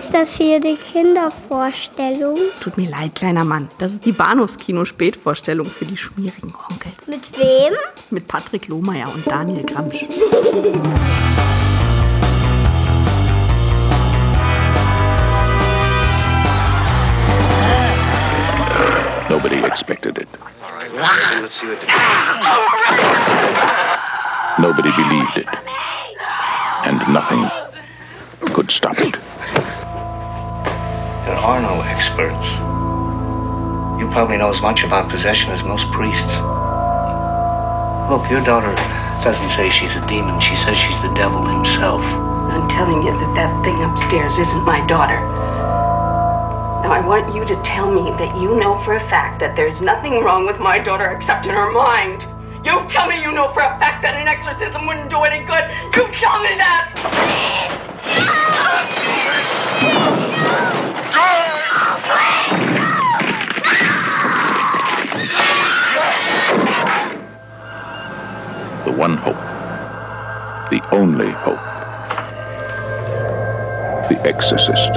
Ist das hier die Kindervorstellung? Tut mir leid, kleiner Mann. Das ist die Bahnhofskino-Spätvorstellung für die schmierigen Onkels. Mit wem? Mit Patrick Lohmeier und Daniel Gramsch. Nobody expected it. Nobody believed it. And nothing could stop it. There are no experts. You probably know as much about possession as most priests. Look, your daughter doesn't say she's a demon. She says she's the devil himself. I'm telling you that that thing upstairs isn't my daughter. Now, I want you to tell me that you know for a fact that there's nothing wrong with my daughter except in her mind. You tell me you know for a fact that an exorcism wouldn't do any good. You tell me that! The one hope. The only hope. The Exorcist.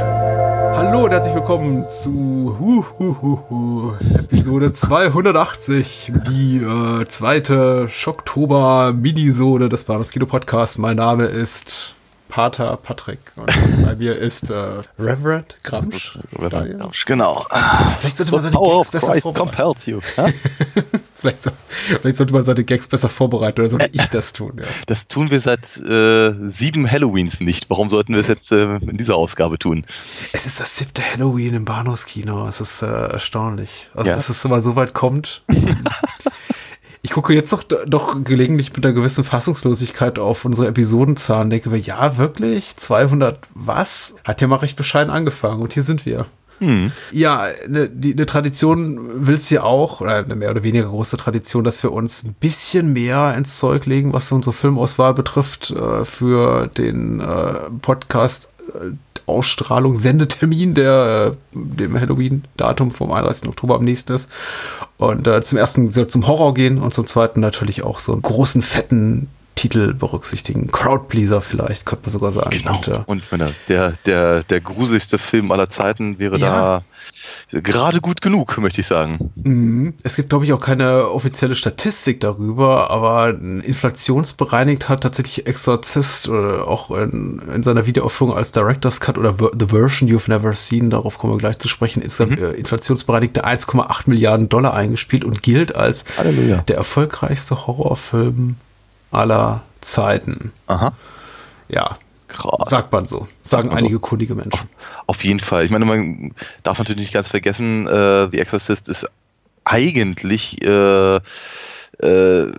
Hallo und herzlich willkommen zu hu, hu, hu, hu, Episode 280, die äh, zweite Schocktober-Minisode des Bahnhofs Kino Podcast. Mein Name ist Pater Patrick und bei mir ist äh, Reverend Gramsch. Reverend Gramsch, genau. Vielleicht sollte man seine Gags besser Christ vorbereiten. compels you. vielleicht, so, vielleicht sollte man seine Gags besser vorbereiten oder sollte ich das tun. Ja. Das tun wir seit äh, sieben Halloweens nicht. Warum sollten wir es jetzt äh, in dieser Ausgabe tun? Es ist das siebte Halloween im Bahnhofskino. Es ist äh, erstaunlich. Also, Ja. dass es mal so weit kommt. Ich gucke jetzt doch, doch gelegentlich mit einer gewissen Fassungslosigkeit auf unsere Episodenzahlen. Denke mir, ja, wirklich? 200 was? Hat ja mal recht bescheiden angefangen und hier sind wir. Ja, eine, die, eine Tradition will es ja auch, oder eine mehr oder weniger große Tradition, dass wir uns ein bisschen mehr ins Zeug legen, was unsere Filmauswahl betrifft, äh, für den äh, Podcast äh, Ausstrahlung, Sendetermin, der äh, dem Halloween-Datum vom 31. Oktober am nächsten ist. Und äh, zum ersten soll zum Horror gehen und zum zweiten natürlich auch so einen großen, fetten Titel berücksichtigen. Crowdpleaser vielleicht, könnte man sogar sagen. Genau. Und, äh, Und wenn er, der, der, der gruseligste Film aller Zeiten wäre Ja. da gerade gut genug, möchte ich sagen. Mhm. Es gibt, glaube ich, auch keine offizielle Statistik darüber, aber inflationsbereinigt hat tatsächlich Exorzist oder auch in, in seiner Wiederaufführung als Director's Cut oder The Version You've Never Seen, darauf kommen wir gleich zu sprechen, insgesamt äh, inflationsbereinigte 1,8 Milliarden Dollar eingespielt und gilt als Halleluja. der erfolgreichste Horrorfilm aller Zeiten. Aha. Ja, Krass. sagt man so. Sagen man so. einige kundige Menschen. Auf jeden Fall. Ich meine, man darf natürlich nicht ganz vergessen, äh, The Exorcist ist eigentlich äh, äh,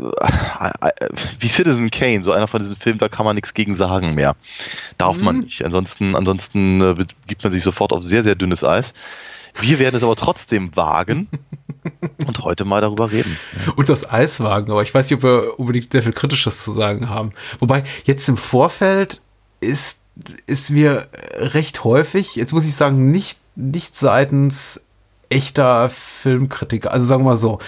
wie Citizen Kane, so einer von diesen Filmen, da kann man nichts gegen sagen mehr. Darf man nicht. Ansonsten, ansonsten äh, gibt man sich sofort auf sehr, sehr dünnes Eis. Wir werden es aber trotzdem wagen und heute mal darüber reden. Und das Eiswagen, aber ich weiß nicht, ob wir unbedingt sehr viel Kritisches zu sagen haben. Wobei, jetzt im Vorfeld ist, ist mir recht häufig, jetzt muss ich sagen, nicht, nicht seitens echter Filmkritiker, also sagen wir mal so,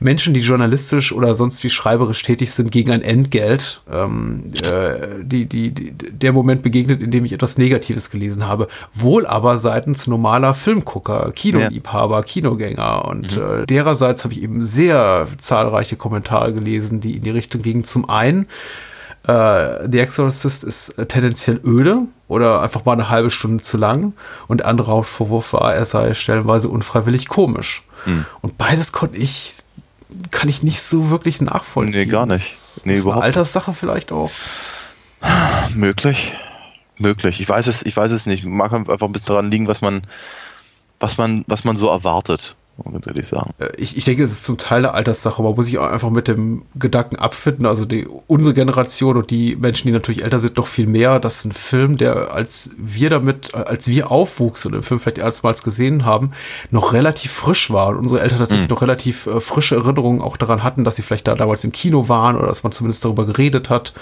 Menschen, die journalistisch oder sonst wie schreiberisch tätig sind gegen ein Entgelt, ähm, äh, die, die, die, der Moment begegnet, in dem ich etwas Negatives gelesen habe. Wohl aber seitens normaler Filmgucker, Kinoliebhaber, Kinogänger und äh, dererseits habe ich eben sehr zahlreiche Kommentare gelesen, die in die Richtung gingen. Zum einen, äh, The Exorcist ist äh, tendenziell öde oder einfach mal eine halbe Stunde zu lang und der andere Hauptvorwurf war, er sei stellenweise unfreiwillig komisch. Und beides konnte ich, kann ich nicht so wirklich nachvollziehen. Nee, gar nicht. Das Nee, ist eine Alterssache vielleicht auch. Möglich. Möglich. Ich weiß es, ich weiß es nicht. Mag einfach ein bisschen daran liegen, was man, was man, was man so erwartet, ganz ehrlich sagen. Äh, Ich, ich denke, es ist zum Teil eine Alterssache. Man muss sich auch einfach mit dem Gedanken abfinden. Also die, unsere Generation und die Menschen, die natürlich älter sind, noch viel mehr. Das ist ein Film, der, als wir damit, als wir aufwuchsen und den Film vielleicht erstmals gesehen haben, noch relativ frisch war. Und unsere Eltern tatsächlich noch relativ äh, frische Erinnerungen auch daran hatten, dass sie vielleicht da damals im Kino waren oder dass man zumindest darüber geredet hat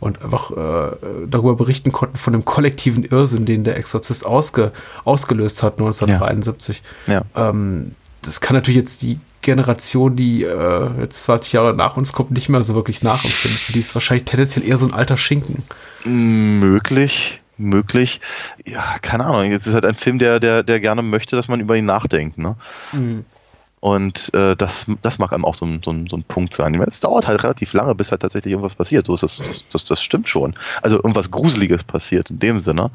und einfach äh, darüber berichten konnten von dem kollektiven Irrsinn, den der Exorzist ausge, ausgelöst hat 1973 Ja. ähm, das kann natürlich jetzt die Generation, die äh, jetzt 20 Jahre nach uns kommt, nicht mehr so wirklich nachempfinden. Für die ist wahrscheinlich tendenziell eher so ein alter Schinken. Möglich. möglich. Ja, keine Ahnung. Es ist halt ein Film, der, der, der gerne möchte, dass man über ihn nachdenkt. Ne? Mhm. Und äh, das, das mag einem auch so ein, so, so ein Punkt sein. Ich meine, es dauert halt relativ lange, bis halt tatsächlich irgendwas passiert. So ist das, das, das, das stimmt schon. Also irgendwas Gruseliges passiert in dem Sinne.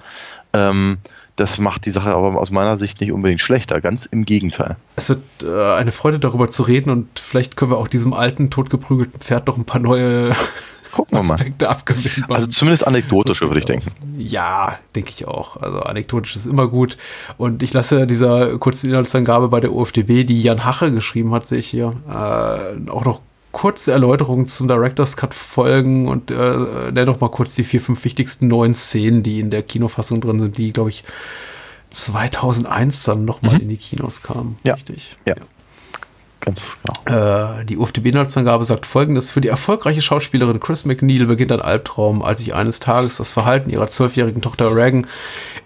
Ähm, das macht die Sache aber aus meiner Sicht nicht unbedingt schlechter. Ganz im Gegenteil. Es wird äh, eine Freude darüber zu reden und vielleicht können wir auch diesem alten, totgeprügelten Pferd noch ein paar neue Gucken wir mal. Aspekte abgewinnen. Also zumindest anekdotische, würde ich denken. Ja, denke ich auch. Also anekdotisch ist immer gut. Und ich lasse dieser kurzen Inhaltsangabe bei der UFDB, die Jan Hache geschrieben hat, sehe ich hier, äh, auch noch kurze Erläuterungen zum Director's Cut folgen und äh, nenne noch mal kurz die vier, fünf wichtigsten neuen Szenen, die in der Kinofassung drin sind, die, glaube ich, 2001 dann noch mal Mhm. in die Kinos kamen. Ja. Richtig. Ja. Ganz genau. Äh, die UFDB-Inhaltsangabe sagt folgendes: Für die erfolgreiche Schauspielerin Chris McNeil beginnt ein Albtraum, als sich eines Tages das Verhalten ihrer zwölfjährigen Tochter Reagan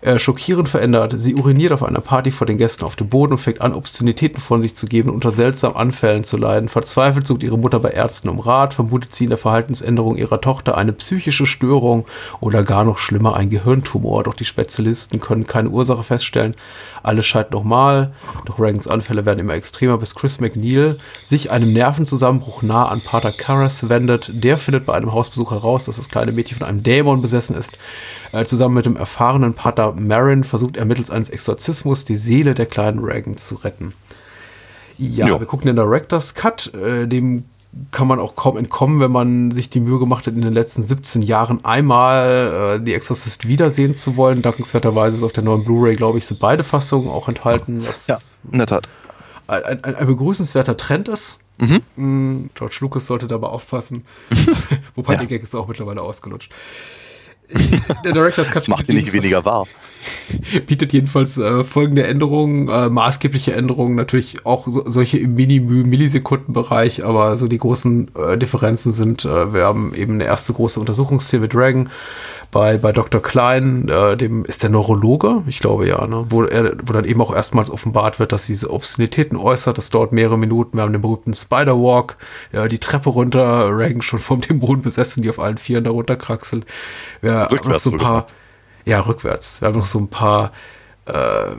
äh, schockierend verändert. Sie uriniert auf einer Party vor den Gästen auf dem Boden und fängt an, Obszönitäten von sich zu geben und unter seltsamen Anfällen zu leiden. Verzweifelt sucht ihre Mutter bei Ärzten um Rat, vermutet sie in der Verhaltensänderung ihrer Tochter eine psychische Störung oder gar noch schlimmer ein Gehirntumor. Doch die Spezialisten können keine Ursache feststellen. Alles scheint normal, doch Reagans Anfälle werden immer extremer, bis Chris McNeil sich einem Nervenzusammenbruch nah an Pater Karras wendet. Der findet bei einem Hausbesuch heraus, dass das kleine Mädchen von einem Dämon besessen ist. Äh, zusammen mit dem erfahrenen Pater Marin versucht er mittels eines Exorzismus die Seele der kleinen Reagan zu retten. Ja, Jo. wir gucken den Director's Cut, äh, dem kann man auch kaum entkommen, wenn man sich die Mühe gemacht hat, in den letzten 17 Jahren einmal äh, The Exorcist wiedersehen zu wollen. Dankenswerterweise ist auf der neuen Blu-ray, glaube ich, sind beide Fassungen auch enthalten, Ja, in der Tat. Ein, ein, ein begrüßenswerter Trend ist. Mhm. Mm, George Lucas sollte dabei aufpassen. Wobei Ja. der Gag ist auch mittlerweile ausgelutscht. Der Director's Cut Das macht ihn nicht weniger wahr. bietet jedenfalls äh, folgende Änderungen, äh, maßgebliche Änderungen, natürlich auch so, solche im Mini-Millisekundenbereich, aber so die großen äh, Differenzen sind, äh, wir haben eben eine erste große Untersuchungsszene mit Dragon bei, bei Dr. Klein, äh, dem ist der Neurologe, ich glaube ja, ne? wo, er, wo dann eben auch erstmals offenbart wird, dass diese Obszönitäten äußert, das dauert mehrere Minuten, wir haben den berühmten Spider-Walk, ja, die Treppe runter, Reagan schon vom Dämon besessen, die auf allen Vieren da runterkraxelt. Wir haben noch Rückwärts so ein paar, ja, rückwärts. Wir haben noch so ein paar äh,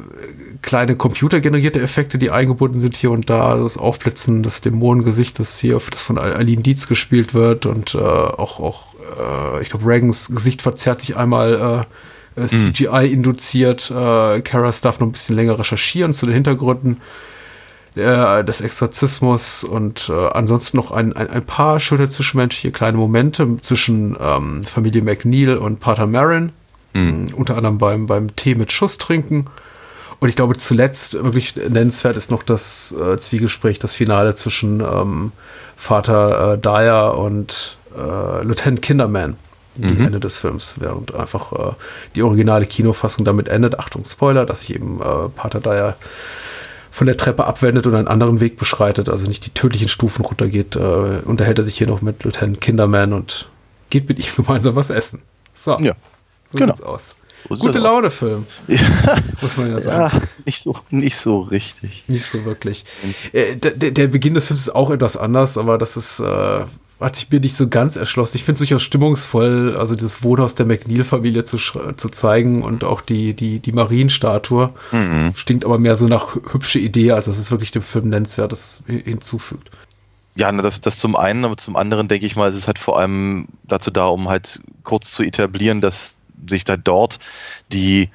kleine computergenerierte Effekte, die eingebunden sind hier und da. Das Aufblitzen des Dämonengesichtes hier, das von Aline Dietz gespielt wird und äh, auch, auch äh, ich glaube, Reagans Gesicht verzerrt sich einmal äh, äh, CGI induziert. Äh, Karas darf noch ein bisschen länger recherchieren zu den Hintergründen äh, des Exorzismus und äh, ansonsten noch ein, ein, ein paar schöne zwischenmenschliche kleine Momente zwischen ähm, Familie McNeil und Pater Marin. Mm, Unter anderem beim, beim Tee mit Schuss trinken. Und ich glaube, zuletzt wirklich nennenswert ist noch das äh, Zwiegespräch, das Finale zwischen ähm, Vater äh, Dyer und äh, Lieutenant Kinderman gegen Ende des Films, während einfach äh, die originale Kinofassung damit endet. Achtung, Spoiler, dass sich eben äh, Pater Dyer von der Treppe abwendet und einen anderen Weg beschreitet, also nicht die tödlichen Stufen runtergeht, äh, unterhält er sich hier noch mit Lieutenant Kinderman und geht mit ihm gemeinsam was essen. So, Ja. so genau. sieht's aus. So Gute. Laune Film, Ja, muss man ja sagen. ja nicht, so, nicht so richtig. Nicht so wirklich. Äh, der, der der Beginn des Films ist auch etwas anders, aber das ist, äh, hat sich mir nicht so ganz erschlossen. Ich finde es durchaus stimmungsvoll, also das Wohnhaus der McNeil-Familie zu, zu zeigen und auch die, die, die Marienstatue. Stinkt aber mehr so nach hü- hübsche Idee, als dass es wirklich dem Film Nennenswertes hi- hinzufügt. Ja, das, das zum einen, aber zum anderen denke ich mal, es ist halt vor allem dazu da, um halt kurz zu etablieren, dass sich da dort die äh,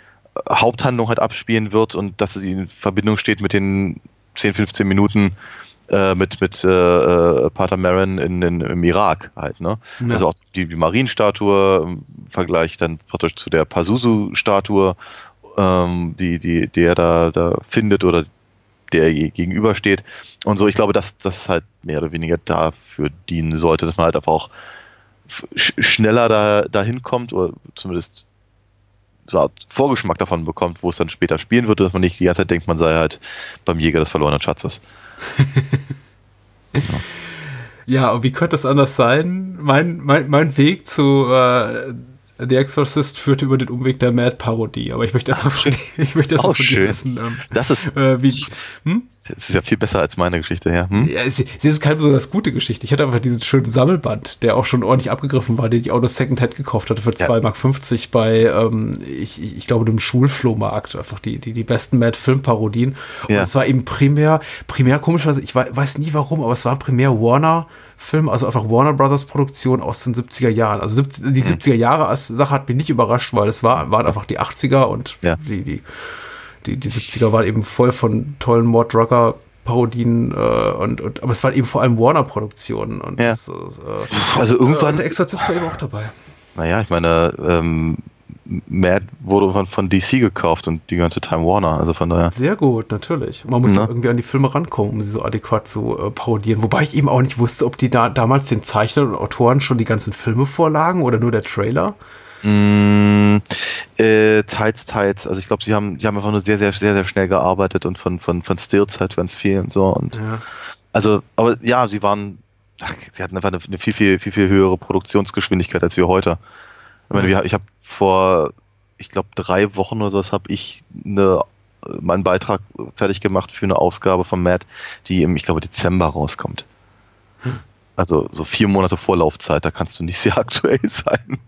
Haupthandlung halt abspielen wird und dass sie in Verbindung steht mit den 10, 15 Minuten äh, mit, mit äh, äh, Pater Marin in, in, im Irak halt, ne? Ja. Also auch die, die Marienstatue im Vergleich dann praktisch zu der Pazuzu-Statue, ähm, die, die, die er da, da findet oder der gegenübersteht. Und so, ich glaube, dass das halt mehr oder weniger dafür dienen sollte, dass man halt einfach auch schneller da, dahin kommt oder zumindest so Art Vorgeschmack davon bekommt, wo es dann später spielen wird, dass man nicht die ganze Zeit denkt, man sei halt beim Jäger des verlorenen Schatzes. Ja, und wie könnte es anders sein? Mein, mein, mein Weg zu äh, The Exorcist führte über den Umweg der Mad-Parodie, aber ich möchte erstmal von, ich möchte erst mal Auch schön. wissen, ähm, Das ist äh, wie, hm? Das ist ja viel besser als meine Geschichte, ja. Hm? Ja, es, es ist keine besonders gute Geschichte. Ich hatte einfach diesen schönen Sammelband, der auch schon ordentlich abgegriffen war, den ich auch noch Secondhand gekauft hatte für Ja. 2,50 Mark bei, ähm, ich, ich ich glaube, dem Schulflohmarkt. Einfach die, die, die besten Mad-Film-Parodien. Und Ja. es war eben primär, primär komischerweise, ich wei- weiß nie warum, aber es war primär Warner-Film, also einfach Warner Brothers Produktion aus den 70er Jahren. Also 70, die 70er Jahre als Sache hat mich nicht überrascht, weil es war, waren einfach die 80er und Ja. die, die, die, die 70er waren eben voll von tollen Mord Rucker Parodien äh, und, und aber es waren eben vor allem Warner Produktionen und Ja. das, äh, Also irgendwann, der Exorzist war eben auch dabei. naja, ich meine, ähm, Mad wurde irgendwann von DC gekauft und die ganze Time Warner. Also von daher. Sehr gut, natürlich. Man muss Ne? ja irgendwie an die Filme rankommen, um sie so adäquat zu äh, parodieren. Wobei ich eben auch nicht wusste, ob die da damals den Zeichnern und Autoren schon die ganzen Filme vorlagen oder nur der Trailer. Mm, äh, teils, teils. Also ich glaube, sie haben, die haben einfach nur sehr, sehr, sehr, sehr schnell gearbeitet und von, von, von Stills halt ganz viel und so. Und Ja. also, aber ja, sie waren, ach, sie hatten einfach eine, eine viel, viel, viel, viel höhere Produktionsgeschwindigkeit als wir heute. Ich meine, wir, ich habe vor, ich glaube, drei Wochen oder so, habe ich eine, meinen Beitrag fertig gemacht für eine Ausgabe von Matt, die im, ich glaube, Dezember rauskommt. Also so vier Monate Vorlaufzeit, da kannst du nicht sehr aktuell sein.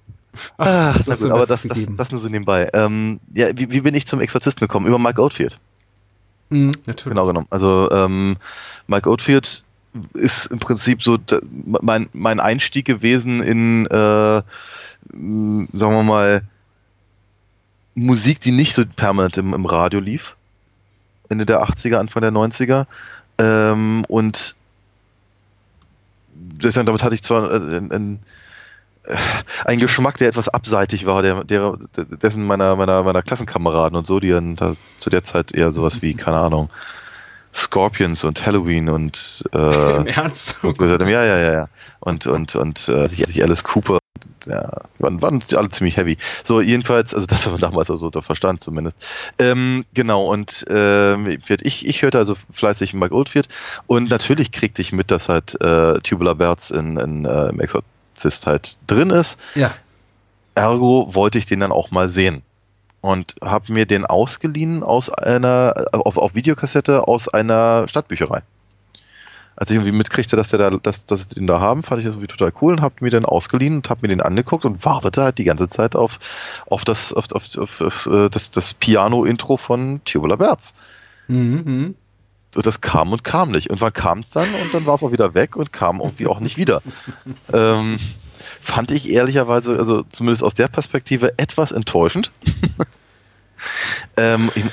Hast gut, dein aber das, das, das nur so nebenbei. Ähm, ja, wie, wie bin ich zum Exorzisten gekommen? Über Mike Oldfield. Mhm, natürlich. Genau genommen. Also ähm, Mike Oldfield ist im Prinzip so mein, mein Einstieg gewesen in, äh, sagen wir mal, Musik, die nicht so permanent im, im Radio lief. Ende der 80er, Anfang der 90er. Ähm, und deswegen, damit hatte ich zwar äh, ein, ein, äh, einen Geschmack, der etwas abseitig war, der, der, dessen meiner, meiner, meiner Klassenkameraden und so, die dann da zu der Zeit eher sowas wie, keine Ahnung, Scorpions und Halloween und äh, Im Ernst? und ja, ja, ja, ja. Und, und, und äh, sich Alice Cooper, ja, waren, waren alle ziemlich heavy. So, jedenfalls, also das war damals also der Verstand zumindest. Ähm, genau, und ähm, ich, ich hörte also fleißig Mike Oldfield und natürlich kriegte ich mit, dass halt äh, Tubular Bells in, in, äh, im Exorzist halt drin ist. Ja. Ergo wollte ich den dann auch mal sehen. Und habe mir den ausgeliehen aus einer, auf, auf Videokassette aus einer Stadtbücherei. Als ich irgendwie mitkriegte, dass, der da, dass, dass sie den da haben, fand ich das irgendwie total cool und habe mir den ausgeliehen und habe mir den angeguckt und wartete halt die ganze Zeit auf, auf das, auf, auf, auf, auf äh, das, das Piano-Intro von Tubular Bells. Mhm, mhm. Und das kam und kam nicht. Und wann kam es dann? Und dann war es auch wieder weg und kam irgendwie auch nicht wieder. ähm, fand ich ehrlicherweise, also zumindest aus der Perspektive, etwas enttäuschend. ähm, ich,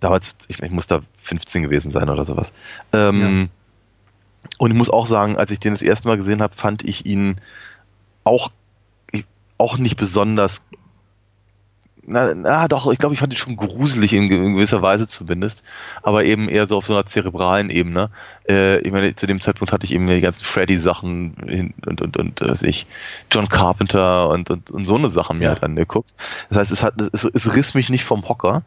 damals, ich, ich muss da 15 gewesen sein oder sowas. Ähm, Und ich muss auch sagen, als ich den das erste Mal gesehen habe, fand ich ihn auch, auch nicht besonders. Na, na doch, ich glaube, ich fand ihn schon gruselig in, ge- in gewisser Weise zumindest, aber eben eher so auf so einer zerebralen Ebene. Äh, ich meine, zu dem Zeitpunkt hatte ich eben die ganzen Freddy-Sachen und, und, und, äh, weiß ich, John Carpenter und, und, und so eine Sachen mir Ja. halt angeguckt. Das heißt, es, hat, es, es riss mich nicht vom Hocker.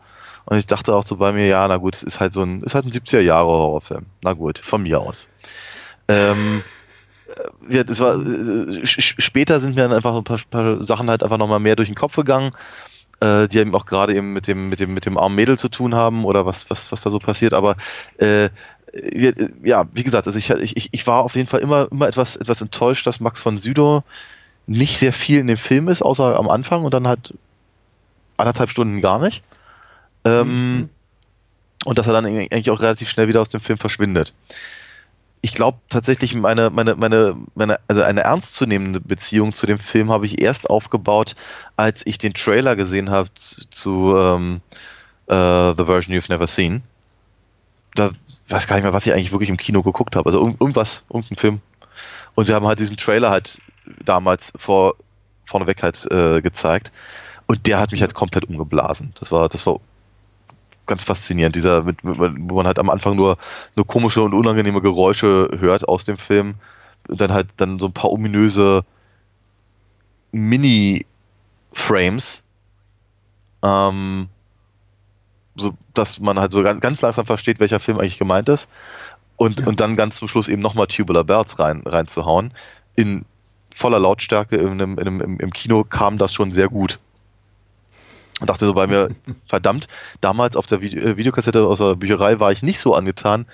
Und ich dachte auch so bei mir, ja, na gut, es ist halt so ein, ist halt ein 70er-Jahre-Horrorfilm. Na gut, von mir aus. Ähm, äh, ja, das war, äh, später sind mir dann einfach ein paar, paar Sachen halt einfach nochmal mehr durch den Kopf gegangen, äh, die eben auch gerade eben mit dem, mit dem, mit dem armen Mädel zu tun haben oder was, was, was da so passiert. Aber äh, ja, wie gesagt, also ich, ich, ich war auf jeden Fall immer, immer etwas, etwas enttäuscht, dass Max von Südow nicht sehr viel in dem Film ist, außer am Anfang und dann halt anderthalb Stunden gar nicht. Ähm, Mhm. Und dass er dann eigentlich auch relativ schnell wieder aus dem Film verschwindet. Ich glaube tatsächlich, meine, meine, meine, meine, also eine ernstzunehmende Beziehung zu dem Film habe ich erst aufgebaut, als ich den Trailer gesehen habe zu, ähm, äh, The Version You've Never Seen. Da weiß gar nicht mehr, was ich eigentlich wirklich im Kino geguckt habe. Also irgend- irgendwas, irgendein Film. Und sie haben halt diesen Trailer halt damals vor, vorneweg halt äh, gezeigt. Und der hat mich halt komplett umgeblasen. Das war, das war ganz faszinierend. Dieser, mit, wo man halt am Anfang nur, nur komische und unangenehme Geräusche hört aus dem Film. Und dann halt dann so ein paar ominöse Mini-Frames. Ähm, so, dass man halt so ganz, ganz langsam versteht, welcher Film eigentlich gemeint ist. Und, Ja. und dann ganz zum Schluss eben nochmal Tubular Bells rein, reinzuhauen. In voller Lautstärke in einem, in einem, im Kino kam das schon sehr gut. Und dachte so bei mir, verdammt, damals auf der Vide äh, Videokassette aus der Bücherei war ich nicht so angetan.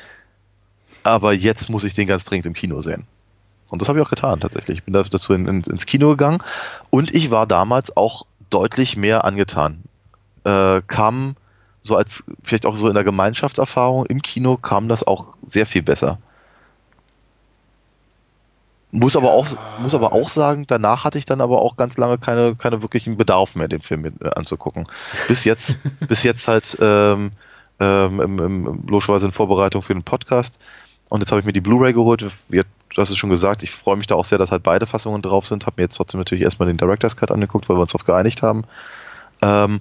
aber jetzt muss ich den ganz dringend im Kino sehen. Und das habe ich auch getan tatsächlich. Ich bin dazu in, in, ins Kino gegangen und ich war damals auch deutlich mehr angetan. Äh, kam so als vielleicht auch so in der Gemeinschaftserfahrung im Kino kam das auch sehr viel besser. Muss aber auch, muss aber auch sagen, danach hatte ich dann aber auch ganz lange keine, keine wirklichen Bedarf mehr, den Film äh, anzugucken. Bis jetzt, bis jetzt halt ähm, ähm, im, im, logischerweise in Vorbereitung für den Podcast. Und jetzt habe ich mir die Blu-ray geholt. Du hast es schon gesagt, ich freue mich da auch sehr, dass halt beide Fassungen drauf sind. Habe mir jetzt trotzdem natürlich erstmal den Director's Cut angeguckt, weil wir uns darauf geeinigt haben. Ähm,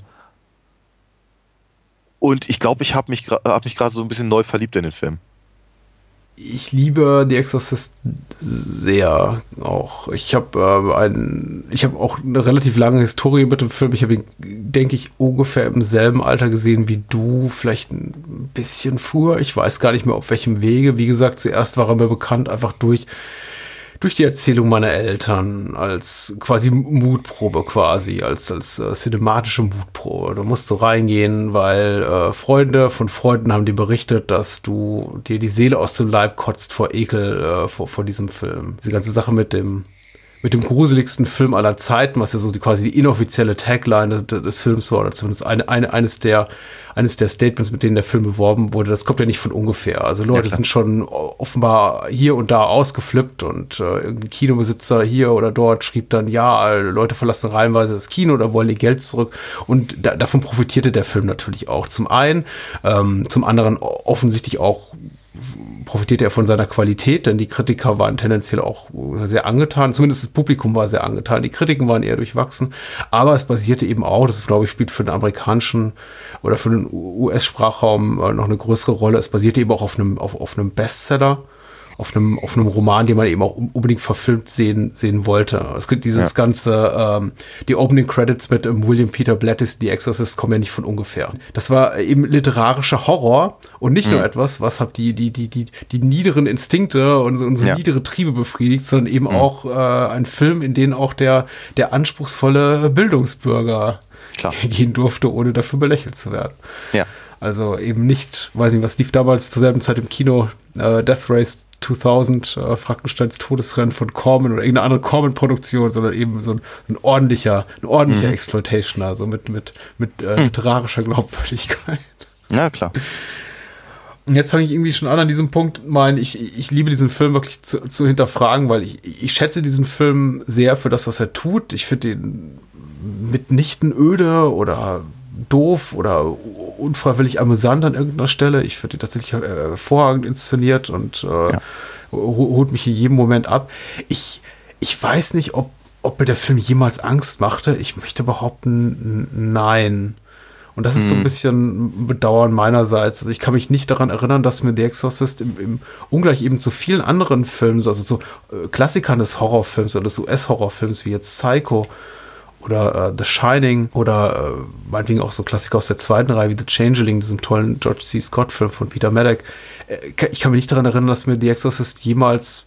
und ich glaube, ich habe mich, hab mich gerade so ein bisschen neu verliebt in den Film ich liebe The Exorcist sehr auch. Ich habe äh, ein, ich habe auch eine relativ lange Historie mit dem Film. Ich habe ihn, denke ich, ungefähr im selben Alter gesehen wie du, vielleicht ein bisschen früher. Ich weiß gar nicht mehr auf welchem Wege. Wie gesagt, zuerst war er mir bekannt einfach durch durch die Erzählung meiner Eltern als quasi Mutprobe quasi, als, als äh, cinematische Mutprobe. Du musst so reingehen, weil äh, Freunde von Freunden haben dir berichtet, dass du dir die Seele aus dem Leib kotzt vor Ekel äh, vor, vor diesem Film. Diese ganze Sache mit dem mit dem gruseligsten Film aller Zeiten, was ja so die, quasi die inoffizielle Tagline des, des Films war, oder zumindest eine, eine, eines, der, eines der Statements, mit denen der Film beworben wurde, das kommt ja nicht von ungefähr. Also Leute ja, sind schon offenbar hier und da ausgeflippt und äh, irgendein Kinobesitzer hier oder dort schrieb dann, ja, Leute verlassen reihenweise das Kino oder wollen ihr Geld zurück. Und da, davon profitierte der Film natürlich auch. Zum einen, ähm, zum anderen offensichtlich auch profitierte er von seiner Qualität, denn die Kritiker waren tendenziell auch sehr angetan, zumindest das Publikum war sehr angetan, die Kritiken waren eher durchwachsen, aber es basierte eben auch, das glaube ich spielt für den amerikanischen oder für den US-Sprachraum äh, noch eine größere Rolle, es basierte eben auch auf einem, auf, auf einem Bestseller auf einem, auf einem Roman, den man eben auch unbedingt verfilmt sehen, sehen wollte. Es gibt dieses ja. ganze, ähm, die Opening Credits mit ähm, William Peter Blattis, The Exorcist, kommen ja nicht von ungefähr. Das war eben literarischer Horror und nicht mhm. nur etwas, was hat die, die, die, die, die niederen Instinkte und unsere ja. niedere Triebe befriedigt, sondern eben mhm. auch äh, ein Film, in dem auch der, der anspruchsvolle Bildungsbürger Klar. gehen durfte, ohne dafür belächelt zu werden. Ja. Also eben nicht, weiß nicht, was lief damals zur selben Zeit im Kino, äh, Death Race 2000 äh, Frankensteins Todesrennen von Corman oder irgendeine andere Corman-Produktion, sondern eben so ein, ein ordentlicher, ein ordentlicher mhm. Exploitation, also mit, mit, mit äh, hm. literarischer Glaubwürdigkeit. Ja, klar. Und jetzt fange ich irgendwie schon an an diesem Punkt, mein, ich, ich liebe diesen Film wirklich zu, zu hinterfragen, weil ich, ich schätze diesen Film sehr für das, was er tut. Ich finde ihn mitnichten öde oder doof oder unfreiwillig amüsant an irgendeiner Stelle. Ich finde ihn tatsächlich äh, hervorragend inszeniert und äh, ja. holt mich in jedem Moment ab. Ich, ich weiß nicht, ob, ob mir der Film jemals Angst machte. Ich möchte behaupten, nein. Und das ist so ein hm. bisschen Bedauern meinerseits. Also ich kann mich nicht daran erinnern, dass mir The Exorcist im, im ungleich eben zu vielen anderen Filmen, also so äh, Klassikern des Horrorfilms oder des US-Horrorfilms wie jetzt Psycho, oder äh, The Shining oder äh, meinetwegen auch so Klassiker aus der zweiten Reihe wie The Changeling, diesem tollen George C. Scott-Film von Peter Maddock. Äh, ich kann mich nicht daran erinnern, dass mir The Exorcist jemals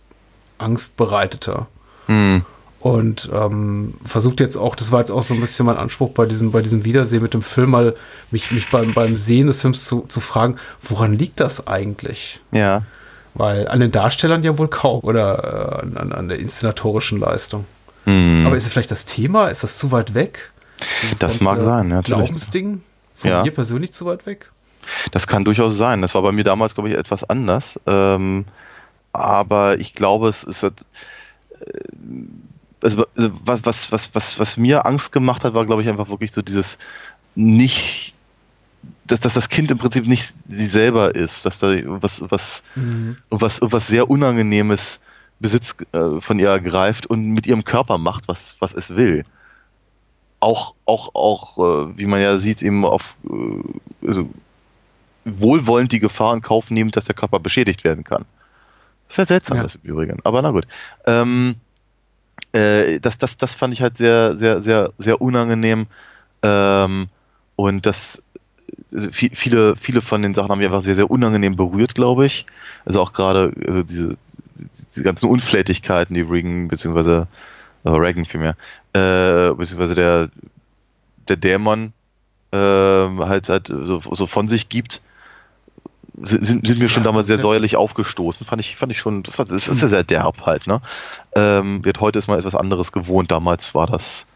Angst bereitete. Hm. Und ähm, versucht jetzt auch, das war jetzt auch so ein bisschen mein Anspruch bei diesem, bei diesem Wiedersehen mit dem Film, mal mich, mich beim, beim Sehen des Films zu, zu fragen, woran liegt das eigentlich? Ja. Weil an den Darstellern ja wohl kaum oder äh, an, an der inszenatorischen Leistung. Hm. Aber ist es vielleicht das Thema? Ist das zu weit weg? Dieses das mag sein, ja. Glaubensding? Von ja. mir persönlich zu weit weg? Das kann durchaus sein. Das war bei mir damals, glaube ich, etwas anders. Ähm, aber ich glaube, es ist. Äh, also, also, was, was, was, was, was mir Angst gemacht hat, war, glaube ich, einfach wirklich so dieses nicht, dass, dass das Kind im Prinzip nicht sie selber ist, dass da was, was, mhm. was, was sehr Unangenehmes Besitz äh, von ihr ergreift und mit ihrem Körper macht, was, was es will. Auch, auch, auch, äh, wie man ja sieht, eben auf äh, also wohlwollend die Gefahr in Kauf nimmt, dass der Körper beschädigt werden kann. Sehr seltsam ja. ist im Übrigen, aber na gut. Ähm, äh, das, das, das fand ich halt sehr, sehr, sehr, sehr unangenehm. Ähm, und das, viele, viele von den Sachen haben mich einfach sehr, sehr unangenehm berührt, glaube ich. Also auch gerade also diese, diese ganzen Unflätigkeiten, die Regan, beziehungsweise äh, Reagan vielmehr, äh, beziehungsweise der, der Dämon äh, halt, halt so, so von sich gibt, sind, sind mir schon damals sehr säuerlich aufgestoßen. Fand ich, fand ich schon, das ist ja sehr derb halt, ne? Ähm, wird heute ist mal etwas anderes gewohnt. Damals war das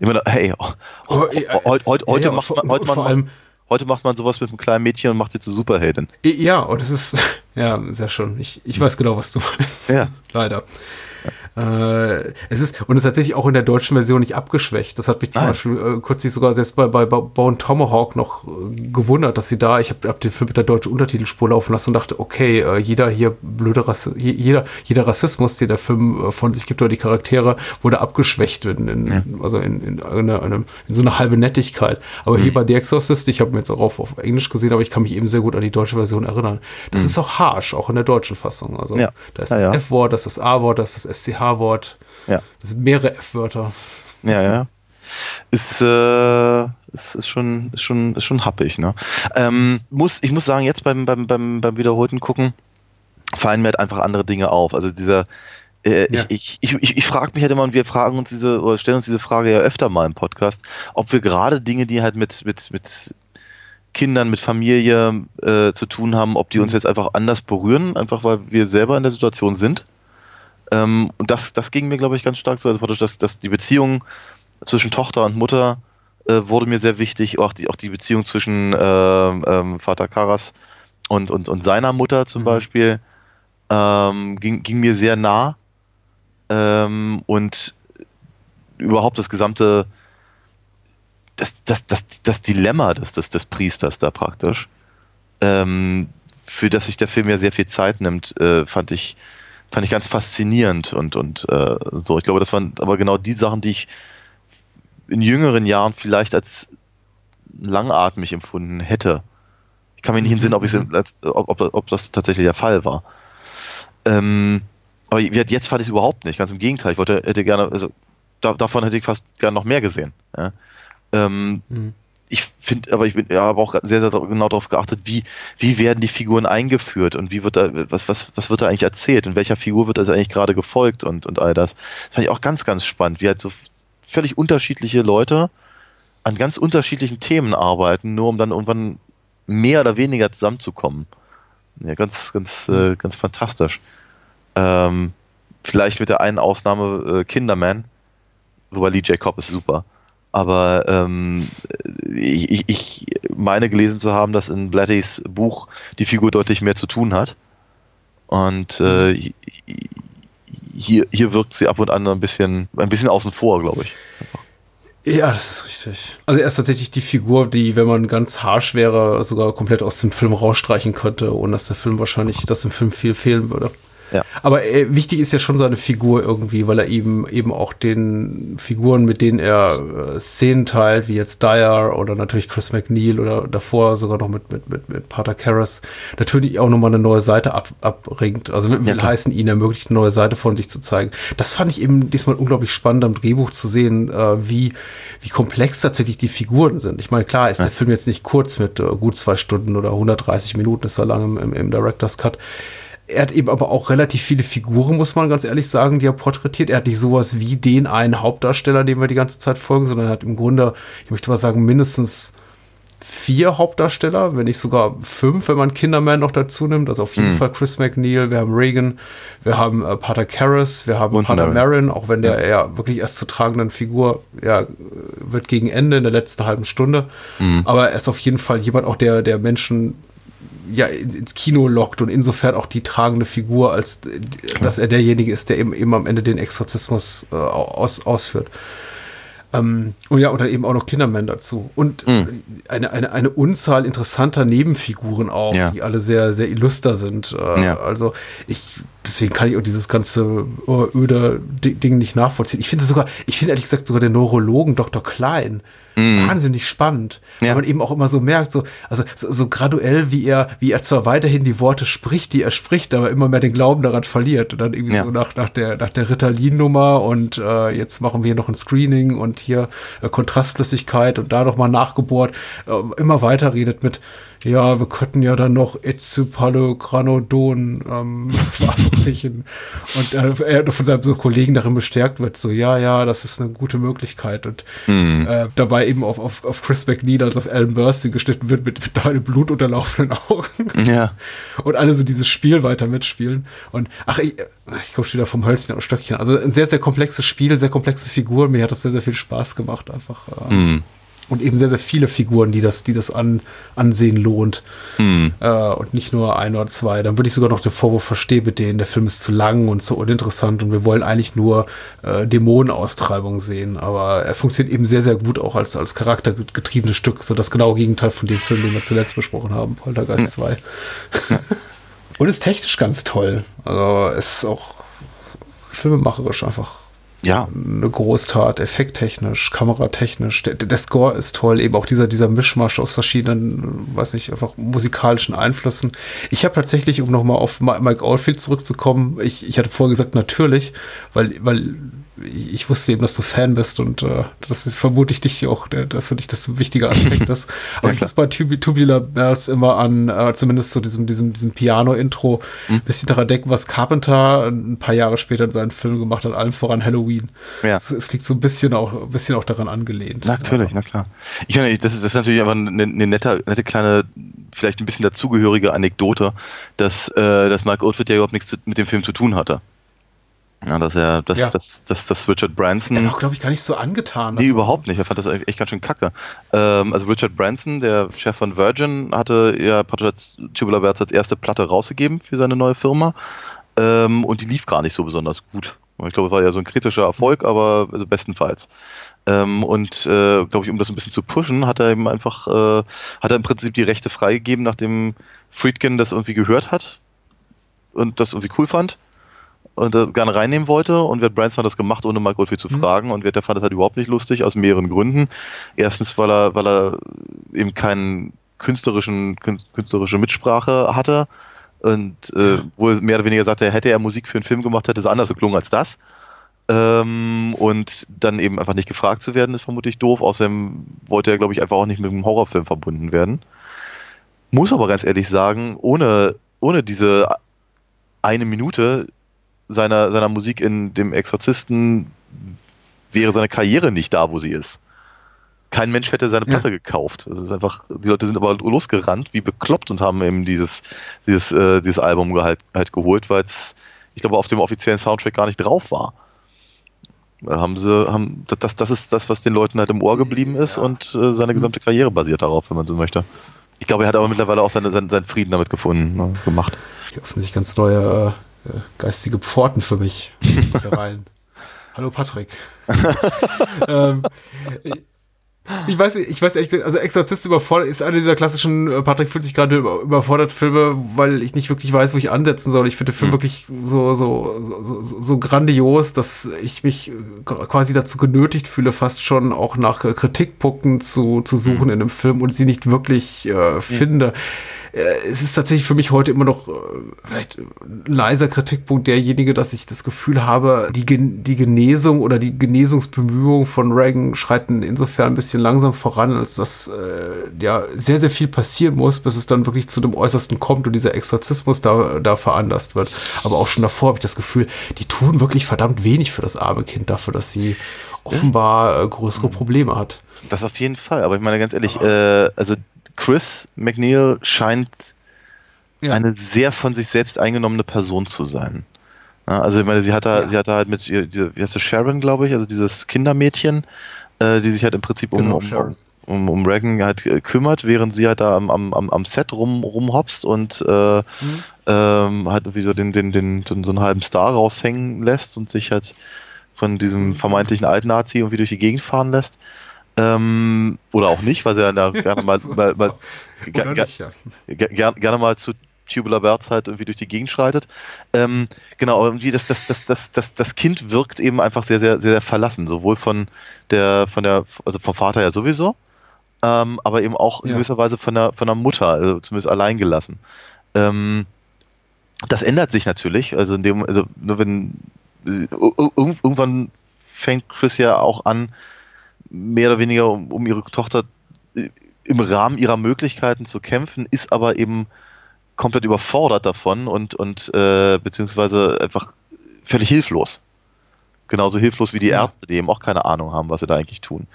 immer, noch- hey, oh, Oh, oh, ja, oh, heute, heute, ja, macht man, heute, man, allem- heute macht man sowas mit einem kleinen Mädchen und macht sie zur Superheldin. Ja, und es ist, ja, sehr schön. Ich, ich weiß genau, was du meinst. Ja. Leider. Äh, es ist, und es ist tatsächlich auch in der deutschen Version nicht abgeschwächt. Das hat mich zum Nein. Beispiel äh, kürzlich sogar selbst bei, bei Bo- Bone Tomahawk noch äh, gewundert, dass sie da, ich habe hab den Film mit der deutschen Untertitelspur laufen lassen und dachte, okay, äh, jeder hier blöde Rass je- jeder, jeder Rassismus, den der Film äh, von sich gibt oder die Charaktere, wurde abgeschwächt in, in, also in, in, einem, in so eine halbe Nettigkeit. Aber hier bei The Exorcist, ich habe mir jetzt auch auf, auf Englisch gesehen, aber ich kann mich eben sehr gut an die deutsche Version erinnern. Das ist auch harsh, auch in der deutschen Fassung. Also Ja. da ist Ja, das ja. F-Wort, das ist das A-Wort, das ist das SCH-Wort. Ja. Das sind mehrere F-Wörter. Ja, ja. Ist, äh, ist, ist schon, ist schon, ist schon happig, ne? Ähm, muss, ich muss sagen, jetzt beim, beim, beim, beim wiederholten Gucken fallen mir halt einfach andere Dinge auf. Also dieser, äh, Ja. ich, ich, ich, ich frage mich halt immer, und wir fragen uns diese, oder stellen uns diese Frage ja öfter mal im Podcast, ob wir gerade Dinge, die halt mit, mit, mit Kindern, mit Familie äh, zu tun haben, ob die uns jetzt einfach anders berühren, einfach weil wir selber in der Situation sind. Ähm, und das, das ging mir, glaube ich, ganz stark so. Also praktisch, dass, dass die Beziehung zwischen Tochter und Mutter äh, wurde mir sehr wichtig. Auch die, auch die Beziehung zwischen ähm, ähm, Vater Karas und, und, und seiner Mutter zum Beispiel ähm, ging, ging mir sehr nah. Ähm, und überhaupt das gesamte, das, das, das, das Dilemma des, des, des Priesters da praktisch, ähm, für das sich der Film ja sehr viel Zeit nimmt, äh, fand ich, fand ich ganz faszinierend und, und äh, so. Ich glaube, das waren aber genau die Sachen, die ich in jüngeren Jahren vielleicht als langatmig empfunden hätte. Ich kann mir nicht entsinnen, ob, ich's im Letz- ob, ob, ob das tatsächlich der Fall war. Ähm, aber jetzt fand ich es überhaupt nicht. Ganz im Gegenteil. Ich wollte, hätte gerne, also da, davon hätte ich fast gerne noch mehr gesehen. Ja. Ähm, Mhm. Ich finde, aber ich bin ja aber auch sehr, sehr genau darauf geachtet, wie, wie werden die Figuren eingeführt und wie wird da, was, was, was wird da eigentlich erzählt und welcher Figur wird das eigentlich gerade gefolgt und, und all das. Fand ich auch ganz, ganz spannend, wie halt so völlig unterschiedliche Leute an ganz unterschiedlichen Themen arbeiten, nur um dann irgendwann mehr oder weniger zusammenzukommen. Ja, ganz, ganz, äh, ganz fantastisch. Ähm, vielleicht mit der einen Ausnahme äh, Kinderman, wobei Lee Jacob ist super. Aber ähm, ich, ich- meine gelesen zu haben, dass in Blattys Buch die Figur deutlich mehr zu tun hat. Und äh, hier, hier wirkt sie ab und an ein bisschen, ein bisschen außen vor, glaube ich. Ja, das ist richtig. Also er ist tatsächlich die Figur, die, wenn man ganz harsh wäre, sogar komplett aus dem Film rausstreichen könnte, ohne dass der Film wahrscheinlich, dass dem Film viel fehlen würde. Ja. Aber äh, wichtig ist ja schon seine Figur irgendwie, weil er eben eben auch den Figuren, mit denen er äh, Szenen teilt, wie jetzt Dyer oder natürlich Chris McNeil oder davor sogar noch mit, mit, mit, mit Pater Karras, natürlich auch nochmal eine neue Seite ab, abbringt. Also will, will klar. heißen, ihn ermöglicht, eine neue Seite von sich zu zeigen. Das fand ich eben diesmal unglaublich spannend am Drehbuch zu sehen, äh, wie, wie komplex tatsächlich die Figuren sind. Ich meine, klar ist der Film jetzt nicht kurz mit äh, gut zwei Stunden oder 130 Minuten, ist er lang im, im, im Director's Cut. Er hat eben aber auch relativ viele Figuren, muss man ganz ehrlich sagen, die er porträtiert. Er hat nicht sowas wie den einen Hauptdarsteller, dem wir die ganze Zeit folgen, sondern er hat im Grunde, ich möchte mal sagen, mindestens vier Hauptdarsteller, wenn nicht sogar fünf, wenn man Kinderman noch dazu nimmt. Also auf jeden Fall Chris McNeil, wir haben Reagan, wir haben äh, Pater Karras, wir haben Und Pater Marin. Marin, auch wenn der ja wirklich erst zur tragenden Figur ja, wird gegen Ende in der letzten halben Stunde. Aber er ist auf jeden Fall jemand auch, der, der Menschen ja, in- ins Kino lockt und insofern auch die tragende Figur, als dass er derjenige ist, der eben, eben am Ende den Exorzismus äh, aus, ausführt. Ähm, und ja, und dann eben auch noch Kinderman dazu. Und äh, eine, eine, eine Unzahl interessanter Nebenfiguren auch, Ja. die alle sehr, sehr illuster sind. Äh, Ja. Also ich, deswegen kann ich auch dieses ganze äh, öde Di- Ding nicht nachvollziehen. Ich finde sogar, ich finde ehrlich gesagt sogar den Neurologen Dr. Klein wahnsinnig spannend. Ja. Weil man eben auch immer so merkt, so, also so, so graduell, wie er, wie er zwar weiterhin die Worte spricht, die er spricht, aber immer mehr den Glauben daran verliert. Und dann irgendwie Ja. so nach, nach der, nach der Ritalin-Nummer und äh, jetzt machen wir noch ein Screening und hier äh, Kontrastflüssigkeit und da nochmal nachgebohrt, äh, immer weiter redet mit, ja, wir könnten ja dann noch Ecopalogranodon ähm, Jugendlichen. Und äh, er von seinem so Kollegen darin bestärkt wird, so, ja, ja, das ist eine gute Möglichkeit. Und Hm. äh, dabei eben auf, auf, auf Chris McNeil, also auf Alan Burstyn geschnitten wird mit, mit einem blutunterlaufenden Augen. Ja. Und alle so dieses Spiel weiter mitspielen. Und ach, ich, ich komme schon wieder vom Hölzchen auf Stöckchen. Also ein sehr, sehr komplexes Spiel, sehr komplexe Figuren. Mir hat das sehr, sehr viel Spaß gemacht einfach. ähm, Hm. Und eben sehr, sehr viele Figuren, die das, die das an, ansehen lohnt. Hm. Äh, und nicht nur ein oder zwei. Dann würde ich sogar noch den Vorwurf verstehen mit denen, der Film ist zu lang und zu uninteressant und wir wollen eigentlich nur äh, Dämonenaustreibung sehen. Aber er funktioniert eben sehr, sehr gut auch als, als charaktergetriebenes Stück. So das genaue Gegenteil von dem Film, den wir zuletzt besprochen haben, Poltergeist 2. und ist technisch ganz toll. Also ist auch filmemacherisch einfach Ja. eine Großtat, effekttechnisch, kameratechnisch. Der, der Score ist toll, eben auch dieser, dieser Mischmasch aus verschiedenen, weiß nicht, einfach musikalischen Einflüssen. Ich habe tatsächlich, um nochmal auf Mike Oldfield zurückzukommen, ich, ich hatte vorher gesagt, natürlich, weil, weil ich wusste eben, dass du Fan bist und äh, das ist vermutlich dich auch, der, der für dich das ein wichtiger Aspekt ist. Aber ich muss bei Tubular Bells immer an, äh, zumindest zu diesem, diesem, diesem Piano-Intro, ein bisschen daran denken, was Carpenter ein paar Jahre später in seinen Film gemacht hat, allem voran Halloween. Ja. Es, es liegt so ein bisschen auch, ein bisschen auch daran angelehnt. Natürlich, na klar. Ich meine, das ist, das ist natürlich einfach eine, eine nette, nette kleine, vielleicht ein bisschen dazugehörige Anekdote, dass, äh, dass Mike Oldfield ja überhaupt nichts zu, mit dem Film zu tun hatte. Ja, dass er, dass, Ja. dass, dass, dass Richard Branson. Er war, glaube ich, gar nicht so angetan. Nee, überhaupt nicht. Er fand das echt ganz schön kacke. Ähm, also Richard Branson, der Chef von Virgin, hatte ja praktisch als Tubular Bells als erste Platte rausgegeben für seine neue Firma. Ähm, und die lief gar nicht so besonders gut. Ich glaube, es war ja so ein kritischer Erfolg, aber also bestenfalls. Ähm, und äh, glaube ich, um das ein bisschen zu pushen, hat er eben einfach, äh, hat er im Prinzip die Rechte freigegeben, nachdem Friedkin das irgendwie gehört hat und das irgendwie cool fand und das gerne reinnehmen wollte und Red Branson hat das gemacht, ohne Mike Oldfield zu fragen und Red der fand das halt überhaupt nicht lustig, aus mehreren Gründen. Erstens, weil er, weil er eben keinen künstlerischen, kün- künstlerische Mitsprache hatte und äh, wo er mehr oder weniger sagte, hätte er Musik für einen Film gemacht, hätte es anders geklungen als das. Ähm, und dann eben einfach nicht gefragt zu werden, ist vermutlich doof. Außerdem wollte er, glaube ich, einfach auch nicht mit einem Horrorfilm verbunden werden. Muss aber ganz ehrlich sagen, ohne, ohne diese eine Minute seiner, seiner Musik in dem Exorzisten wäre seine Karriere nicht da, wo sie ist. Kein Mensch hätte seine Ja. Platte gekauft. Es ist einfach, die Leute sind aber losgerannt, wie bekloppt und haben eben dieses, dieses, äh, dieses Album halt, halt geholt, weil es, ich glaube, auf dem offiziellen Soundtrack gar nicht drauf war. Da haben sie, haben, das, das ist das, was den Leuten halt im Ohr geblieben ist und äh, seine gesamte Karriere basiert darauf, wenn man so möchte. Ich glaube, er hat aber mittlerweile auch seine, seinen, seinen Frieden damit gefunden, ne, gemacht. Hier öffnen sich ganz neue äh, äh, geistige Pforten für mich. Rein. Hallo Patrick. ähm, ich- weiß, ich weiß echt, also Exorzist überfordert ist einer dieser klassischen, äh, Patrick fühlt sich gerade über- überfordert Filme, weil ich nicht wirklich weiß, wo ich ansetzen soll. Ich finde den Film wirklich so, so, so, so, grandios, dass ich mich äh, quasi dazu genötigt fühle, fast schon auch nach Kritikpunkten zu, zu suchen in einem Film und sie nicht wirklich äh, finde. Äh, Es ist tatsächlich für mich heute immer noch äh, vielleicht ein leiser Kritikpunkt derjenige, dass ich das Gefühl habe, die, Gen die Genesung oder die Genesungsbemühungen von Reagan schreiten insofern ein bisschen langsam voran, als dass äh, ja sehr, sehr viel passieren muss, bis es dann wirklich zu dem Äußersten kommt und dieser Exorzismus da, da veranlasst wird. Aber auch schon davor habe ich das Gefühl, die tun wirklich verdammt wenig für das arme Kind dafür, dass sie offenbar äh, größere Probleme hat. Das auf jeden Fall, aber ich meine ganz ehrlich, äh, also Chris McNeil scheint Ja. eine sehr von sich selbst eingenommene Person zu sein. Also ich meine, sie hat da, Ja. sie hat da halt mit, ihr- diese, wie heißt das, Sharon, glaube ich, also dieses Kindermädchen, äh, die sich halt im Prinzip um, Genau, um, um, um Reagan halt äh, kümmert, während sie halt da am, am, am- Set rum, rumhopst und äh, ähm, halt irgendwie so den, den, den, den, so einen halben Star raushängen lässt und sich halt von diesem vermeintlichen Altnazi irgendwie durch die Gegend fahren lässt. Ähm, oder auch nicht, weil sie ja da gerne mal, mal, mal Oder ge- ge- nicht, ja. ge- ger gerne mal zu Tubular Bells halt irgendwie durch die Gegend schreitet. Ähm, genau, irgendwie das, das, das, das, das, das Kind wirkt eben einfach sehr, sehr, sehr, sehr verlassen, sowohl von der, von der, also vom Vater ja sowieso, ähm, aber eben auch in Ja. gewisser Weise von der, von der Mutter, also zumindest allein gelassen. Ähm, das ändert sich natürlich, also in dem, also nur wenn irgendwann fängt Chris ja auch an, mehr oder weniger um, um ihre Tochter äh, im Rahmen ihrer Möglichkeiten zu kämpfen, ist aber eben komplett überfordert davon und, und äh, beziehungsweise einfach völlig hilflos. Genauso hilflos wie die Ja. Ärzte, die eben auch keine Ahnung haben, was sie da eigentlich tun.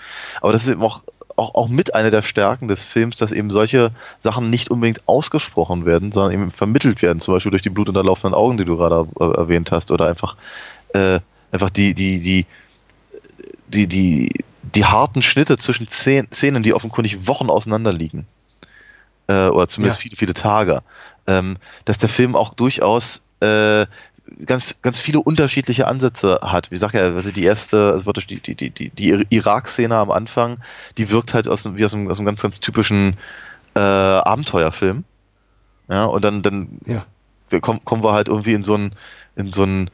Aber das ist eben auch, auch, auch mit einer der Stärken des Films, dass eben solche Sachen nicht unbedingt ausgesprochen werden, sondern eben vermittelt werden, zum Beispiel durch die blutunterlaufenden Augen, die du gerade äh, erwähnt hast, oder einfach, äh, einfach die, die, die, die, die, die harten Schnitte zwischen Szenen, die offenkundig Wochen auseinander liegen. Äh, oder zumindest Ja. viele, viele Tage. Ähm, dass der Film auch durchaus äh, ganz, ganz viele unterschiedliche Ansätze hat. Wie sag ja, also die erste, also die, die, die, die, Irak-Szene am Anfang, die wirkt halt aus, wie aus einem, aus einem ganz, ganz typischen äh, Abenteuerfilm. Ja, und dann, dann Ja. kommen, kommen wir halt irgendwie in so ein, in so ein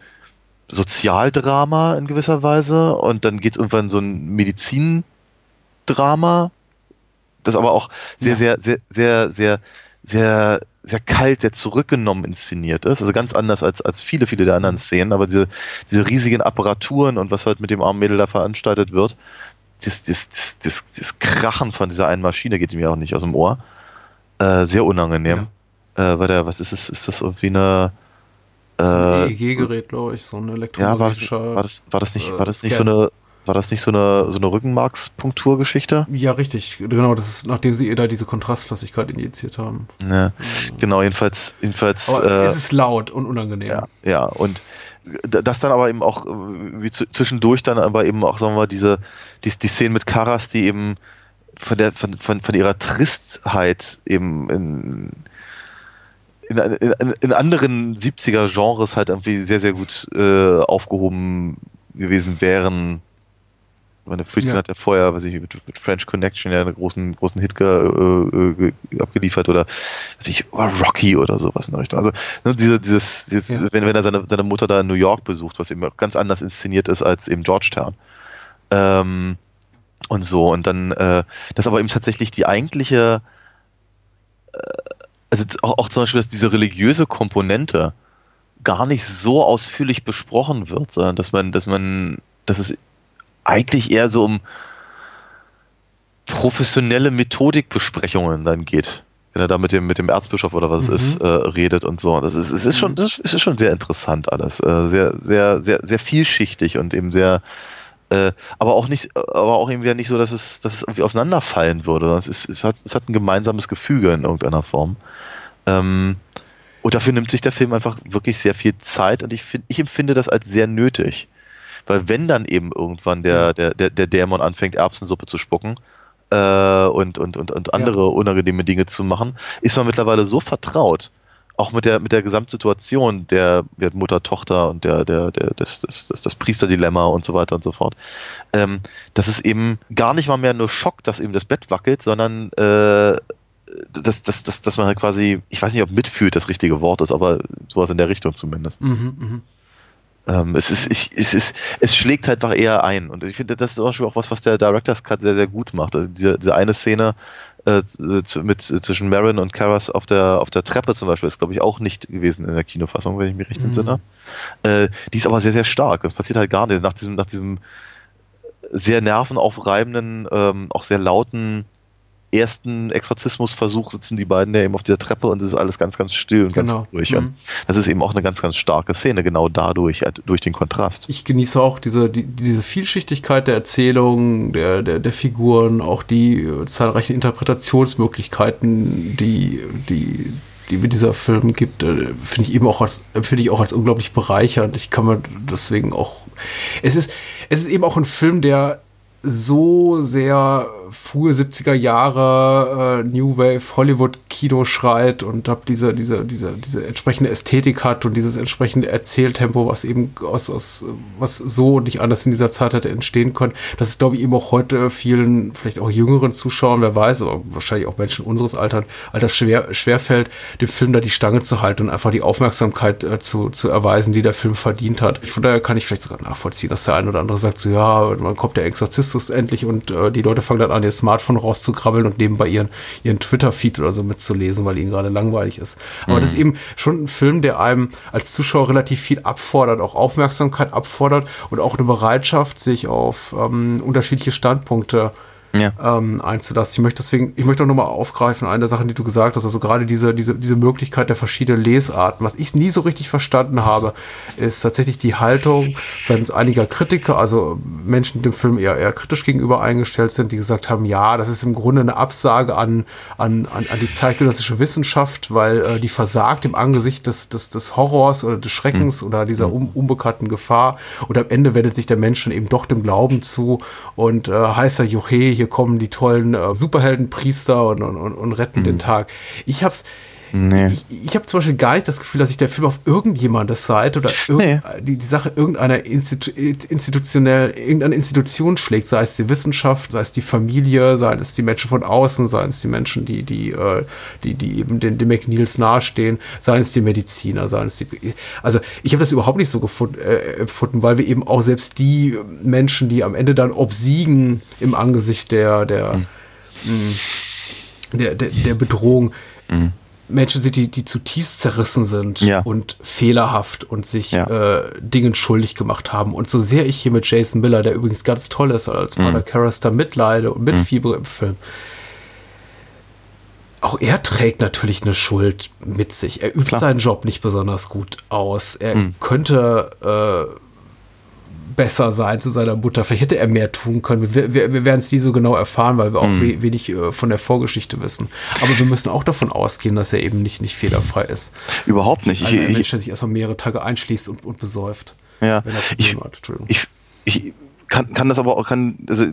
Sozialdrama in gewisser Weise und dann geht es irgendwann so ein Medizindrama, das aber auch sehr, Ja. sehr, sehr, sehr, sehr, sehr, sehr kalt, sehr zurückgenommen inszeniert ist. Also ganz anders als, als viele, viele der anderen Szenen, aber diese, diese riesigen Apparaturen und was halt mit dem armen Mädel da veranstaltet wird, das, das, das, das, das Krachen von dieser einen Maschine geht mir auch nicht aus dem Ohr. Äh, sehr unangenehm. Äh, weil der, was ist es? Ist das irgendwie eine Das ist ein äh, EEG-Gerät, glaube ich, so ein ja, war das, elektromagnetischer. war das, war das nicht, äh, war das nicht Scan. so eine, war das nicht so eine, so eine Rückenmarkspunkturgeschichte? Ja, richtig. Genau, das ist, nachdem sie ihr da diese Kontrastflüssigkeit injiziert haben. Ja, genau, jedenfalls, jedenfalls, Aber äh, es ist laut und unangenehm. ja, ja, und das dann aber eben auch, äh, wie zwischendurch dann aber eben auch, sagen wir mal, diese, die, die Szene mit Karas, die eben von der, von, von, von ihrer Tristheit eben in, in, in, in anderen 70er Genres halt irgendwie sehr, sehr gut äh, aufgehoben gewesen wären. Meine, Friedkin Ja. hat ja vorher, weiß ich, mit, mit French Connection ja einen großen, großen Hit äh, ge, abgeliefert oder weiß ich, Rocky oder sowas in der Richtung. Also ne, diese, dieses, dieses Ja. wenn, wenn er seine, seine Mutter da in New York besucht, was eben ganz anders inszeniert ist als eben Georgetown. Ähm, und so, und dann, äh, das aber eben tatsächlich die eigentliche, äh, also auch, auch zum Beispiel, dass diese religiöse Komponente gar nicht so ausführlich besprochen wird, sondern dass man, dass man, dass es eigentlich eher so um professionelle Methodikbesprechungen dann geht. Wenn er da mit dem, mit dem Erzbischof oder was es Mhm. ist, äh, redet und so. Das ist, es ist schon, das ist schon sehr interessant alles. Äh, sehr, sehr, sehr, sehr vielschichtig und eben sehr, äh, aber auch nicht, aber auch eben wieder nicht so, dass es, dass es irgendwie auseinanderfallen würde. Es, ist, es, hat, es hat ein gemeinsames Gefüge in irgendeiner Form. Ähm, und dafür nimmt sich der Film einfach wirklich sehr viel Zeit und ich, find, ich empfinde das als sehr nötig. Weil wenn dann eben irgendwann der, der, der, der Dämon anfängt, Erbsensuppe zu spucken äh, und, und, und, und andere unangenehme Dinge zu machen, ist man mittlerweile so vertraut, auch mit der, mit der Gesamtsituation der, der Mutter, Tochter und der, der, der, des, des, des, das Priesterdilemma und so weiter und so fort, ähm, dass es eben gar nicht mal mehr nur schockt, dass eben das Bett wackelt, sondern äh, dass, dass, dass, dass man halt quasi, ich weiß nicht, ob mitfühlt das richtige Wort ist, aber sowas in der Richtung zumindest. Mhm, mhm. Ähm, es, ist, ich, es, ist, es schlägt halt einfach eher ein. Und ich finde, das ist zum Beispiel auch was, was der Director's Cut sehr, sehr gut macht. Also diese, diese eine Szene äh, mit, zwischen Marin und Karas auf der, auf der Treppe zum Beispiel ist, glaube ich, auch nicht gewesen in der Kinofassung, wenn ich mich recht Mhm. entsinne. Äh, die ist aber sehr, sehr stark. Das passiert halt gar nicht. Nach diesem, nach diesem sehr nervenaufreibenden, ähm, auch sehr lauten ersten Exorzismusversuch sitzen die beiden ja eben auf dieser Treppe und es ist alles ganz, ganz still und Genau. ganz ruhig. Mhm. Und das ist eben auch eine ganz, ganz starke Szene, genau dadurch, äh, durch den Kontrast. Ich genieße auch diese, die, diese Vielschichtigkeit der Erzählung, der, der, der Figuren, auch die äh, zahlreichen Interpretationsmöglichkeiten, die, die, die mir dieser Film gibt, äh, finde ich eben auch als, empfinde ich auch als unglaublich bereichernd. Ich kann mir deswegen auch, es ist, es ist eben auch ein Film, der so sehr frühe 70er Jahre äh, New Wave Hollywood Kino schreit und hab diese diese diese diese entsprechende Ästhetik hat und dieses entsprechende Erzähltempo, was eben aus aus was so nicht anders in dieser Zeit hätte entstehen können. Das ist glaube ich eben auch heute vielen vielleicht auch jüngeren Zuschauern, wer weiß, aber wahrscheinlich auch Menschen unseres Alters, Alters schwer schwerfällt, dem Film da die Stange zu halten und einfach die Aufmerksamkeit äh, zu zu erweisen, die der Film verdient hat. Von daher kann ich vielleicht sogar nachvollziehen, dass der ein oder andere sagt so ja, man kommt der Exorzistus endlich und äh, die Leute fangen dann an, ihr Smartphone rauszukrabbeln und nebenbei ihren, ihren Twitter-Feed oder so mitzulesen, weil ihnen gerade langweilig ist. Aber das ist eben schon ein Film, der einem als Zuschauer relativ viel abfordert, auch Aufmerksamkeit abfordert und auch eine Bereitschaft, sich auf ähm, unterschiedliche Standpunkte Ja. ähm, einzulassen. Ich möchte deswegen, ich möchte auch nochmal aufgreifen, eine der Sachen, die du gesagt hast, also gerade diese, diese, diese Möglichkeit der verschiedenen Lesarten. Was ich nie so richtig verstanden habe, ist tatsächlich die Haltung seitens einiger Kritiker, also Menschen, die dem Film eher, eher kritisch gegenüber eingestellt sind, die gesagt haben, ja, das ist im Grunde eine Absage an, an, an, an die zeitgenössische Wissenschaft, weil äh, die versagt im Angesicht des, des, des Horrors oder des Schreckens oder dieser un, unbekannten Gefahr. Und am Ende wendet sich der Mensch dann eben doch dem Glauben zu und äh, heißer Juche, hier kommen die tollen äh, Superheldenpriester und, und, und, und retten den Tag. Ich hab's, Nee. ich, ich habe zum Beispiel gar nicht das Gefühl, dass sich der Film auf irgendjemandes Seite oder irgend, Nee. die, die Sache irgendeiner Institu institutionell, irgendeine Institution schlägt, sei es die Wissenschaft, sei es die Familie, sei es die Menschen von außen, seien es die Menschen, die, die, äh, die, die eben den, den McNeils nahestehen, seien es die Mediziner, seien es die. Also ich habe das überhaupt nicht so gefunden, äh, empfunden, weil wir eben auch selbst die Menschen, die am Ende dann obsiegen im Angesicht der, der, mh, der, der, der Bedrohung, Menschen sind, die, die zutiefst zerrissen sind Ja. und fehlerhaft und sich Ja. äh, Dingen schuldig gemacht haben. Und so sehr ich hier mit Jason Miller, der übrigens ganz toll ist, als Pater Karras, da mitleide und mitfiebere im Film, auch er trägt natürlich eine Schuld mit sich. Er übt Klar. seinen Job nicht besonders gut aus. Er könnte äh, besser sein zu seiner Mutter. Vielleicht hätte er mehr tun können. Wir, wir, wir werden es nie so genau erfahren, weil wir auch we wenig äh, von der Vorgeschichte wissen. Aber wir müssen auch davon ausgehen, dass er eben nicht, nicht fehlerfrei ist. Überhaupt nicht. Ein, ein Mensch, der sich erstmal mehrere Tage einschließt und, und besäuft. ja, ich, ich, ich kann, kann das aber auch, kann, also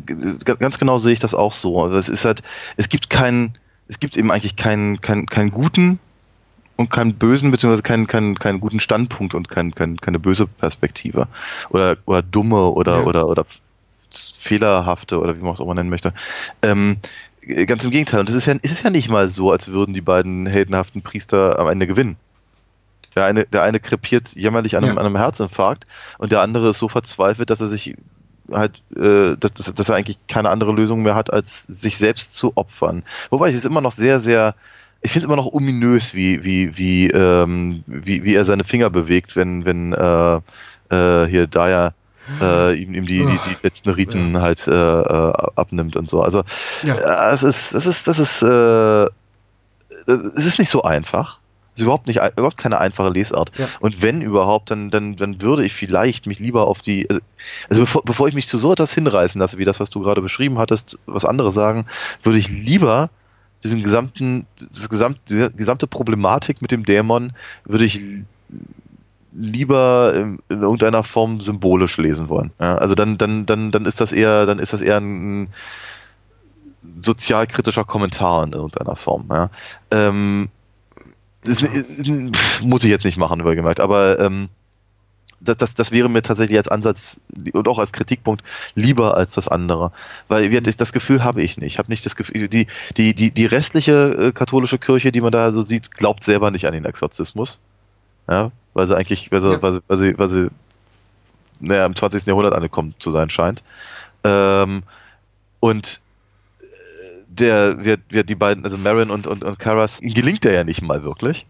ganz genau sehe ich das auch so. Also es ist halt, es gibt keinen, es gibt eben eigentlich keinen, keinen, keinen guten und keinen bösen, beziehungsweise keinen, keinen, keinen guten Standpunkt und kein, kein, keine böse Perspektive. Oder, oder dumme oder, Ja. oder, oder fehlerhafte oder wie man es auch mal nennen möchte. Ähm, ganz im Gegenteil. Und es ist ja, es ist ja nicht mal so, als würden die beiden heldenhaften Priester am Ende gewinnen. Der eine, der eine krepiert jämmerlich an einem, Ja. an einem Herzinfarkt und der andere ist so verzweifelt, dass er sich halt, äh, dass, dass, dass er eigentlich keine andere Lösung mehr hat, als sich selbst zu opfern. Wobei es ist immer noch sehr, sehr, ich finde es immer noch ominös, wie, wie, wie, ähm, wie, wie er seine Finger bewegt, wenn, wenn äh, äh, hier Daya äh, ihm, ihm die, die, die letzten Riten halt äh, äh, abnimmt und so. Also Ja. äh, es ist, es ist, das ist, äh, es ist nicht so einfach. Es ist überhaupt nicht, überhaupt keine einfache Lesart. Ja. Und wenn überhaupt, dann, dann, dann würde ich vielleicht mich lieber auf die, also, also bevor, bevor ich mich zu so etwas hinreißen lasse, wie das, was du gerade beschrieben hattest, was andere sagen, würde ich lieber diesen gesamten, das gesamt, diese gesamte Problematik mit dem Dämon würde ich lieber in, in irgendeiner Form symbolisch lesen wollen. Ja, also dann, dann, dann, dann ist das eher, dann ist das eher ein sozialkritischer Kommentar in irgendeiner Form. Ja. Ähm, das muss ich jetzt nicht machen, übergemerkt, aber ähm, das, das, das wäre mir tatsächlich als Ansatz und auch als Kritikpunkt lieber als das andere. Weil wir, das Gefühl habe ich nicht. Ich habe nicht das Gefühl, die, die, die, die restliche äh, katholische Kirche, die man da so sieht, glaubt selber nicht an den Exorzismus. Ja, weil sie eigentlich, weil sie, Ja. weil sie, weil sie, weil sie naja, im 20. Jahrhundert angekommen zu sein scheint. Ähm, und äh, der, wir, wir, die beiden, also Marin und, und, und Karas, ihnen gelingt der ja nicht mal wirklich.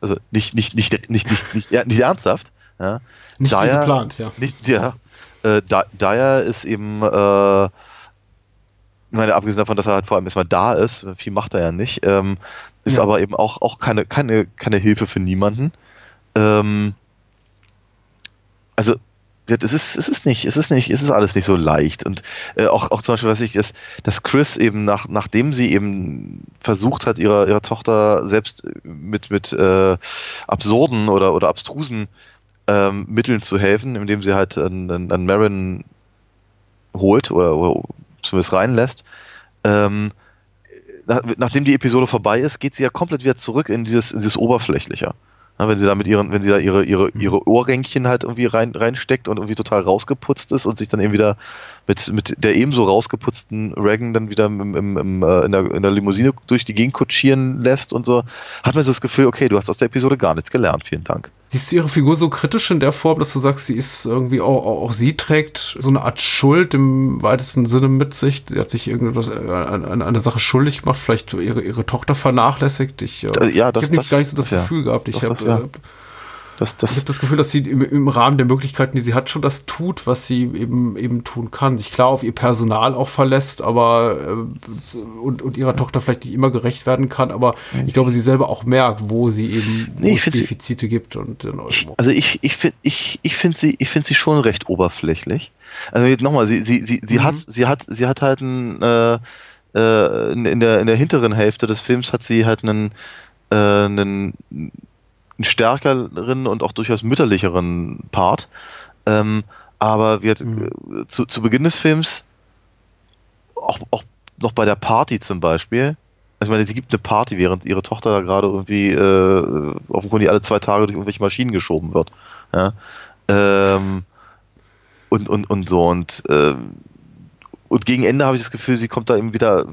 Also nicht, nicht, nicht, nicht, nicht, nicht, nicht, nicht ernsthaft. Ja. Nicht wie Dyer- geplant, ja. Nicht, ja. Äh, Dyer ist eben, äh, ich meine, abgesehen davon, dass er halt vor allem erstmal da ist, viel macht er ja nicht, ähm, ist Ja. aber eben auch, auch keine, keine, keine Hilfe für niemanden. Ähm, also, es ist, es ist nicht, es ist nicht, es ist alles nicht so leicht. Und äh, auch, auch zum Beispiel, was ich, dass, dass Chris eben nach, nachdem sie eben versucht hat, ihrer, ihrer Tochter selbst mit, mit äh, absurden oder, oder abstrusen ähm, Mitteln zu helfen, indem sie halt an, an Marin holt oder, oder zumindest reinlässt. Ähm, nach, nachdem die Episode vorbei ist, geht sie ja komplett wieder zurück in dieses, in dieses Oberflächliche. Wenn sie da mit ihren, wenn sie da ihre, ihre, ihre Ohrränkchen halt irgendwie rein, reinsteckt und irgendwie total rausgeputzt ist und sich dann eben wieder mit, mit der ebenso rausgeputzten Reagan dann wieder im, im, im, äh, in, der, in der Limousine durch die Gegend kutschieren lässt und so, hat man so das Gefühl, okay, du hast aus der Episode gar nichts gelernt, vielen Dank. Siehst du ihre Figur so kritisch in der Form, dass du sagst, sie ist irgendwie auch, auch, auch sie trägt so eine Art Schuld im weitesten Sinne mit sich. Sie hat sich irgendetwas äh, an, an eine Sache schuldig gemacht, vielleicht ihre, ihre Tochter vernachlässigt. Ich, äh, Äh, ja, das- ich habe gar nicht so das das ja. Gefühl gehabt. Ich habe ja. äh, Das, Ich das, habe das Gefühl, dass sie im, im Rahmen der Möglichkeiten, die sie hat, schon das tut, was sie eben eben tun kann. Sich klar auf ihr Personal auch verlässt, aber äh, und, und ihrer Tochter vielleicht nicht immer gerecht werden kann, aber ich glaube, sie selber auch merkt, wo sie eben wo Nee, ich find sie- Defizite gibt und äh, also ich, ich finde ich, ich find sie, ich find sie schon recht oberflächlich. Also nochmal, sie, sie, sie, sie, Mhm. hat, sie, hat, sie hat halt ein, äh, äh, in, in, der, in der hinteren Hälfte des Films hat sie halt einen, äh, einen, einen stärkeren und auch durchaus mütterlicheren Part. Ähm, aber wir, Mhm. äh, zu, zu Beginn des Films, auch, auch noch bei der Party zum Beispiel, also ich meine, sie gibt eine Party, während ihre Tochter da gerade irgendwie äh, offenkundig alle zwei Tage durch irgendwelche Maschinen geschoben wird. Ja? Ähm, und, und, und so. Und, ähm, und gegen Ende habe ich das Gefühl, sie kommt da eben wieder,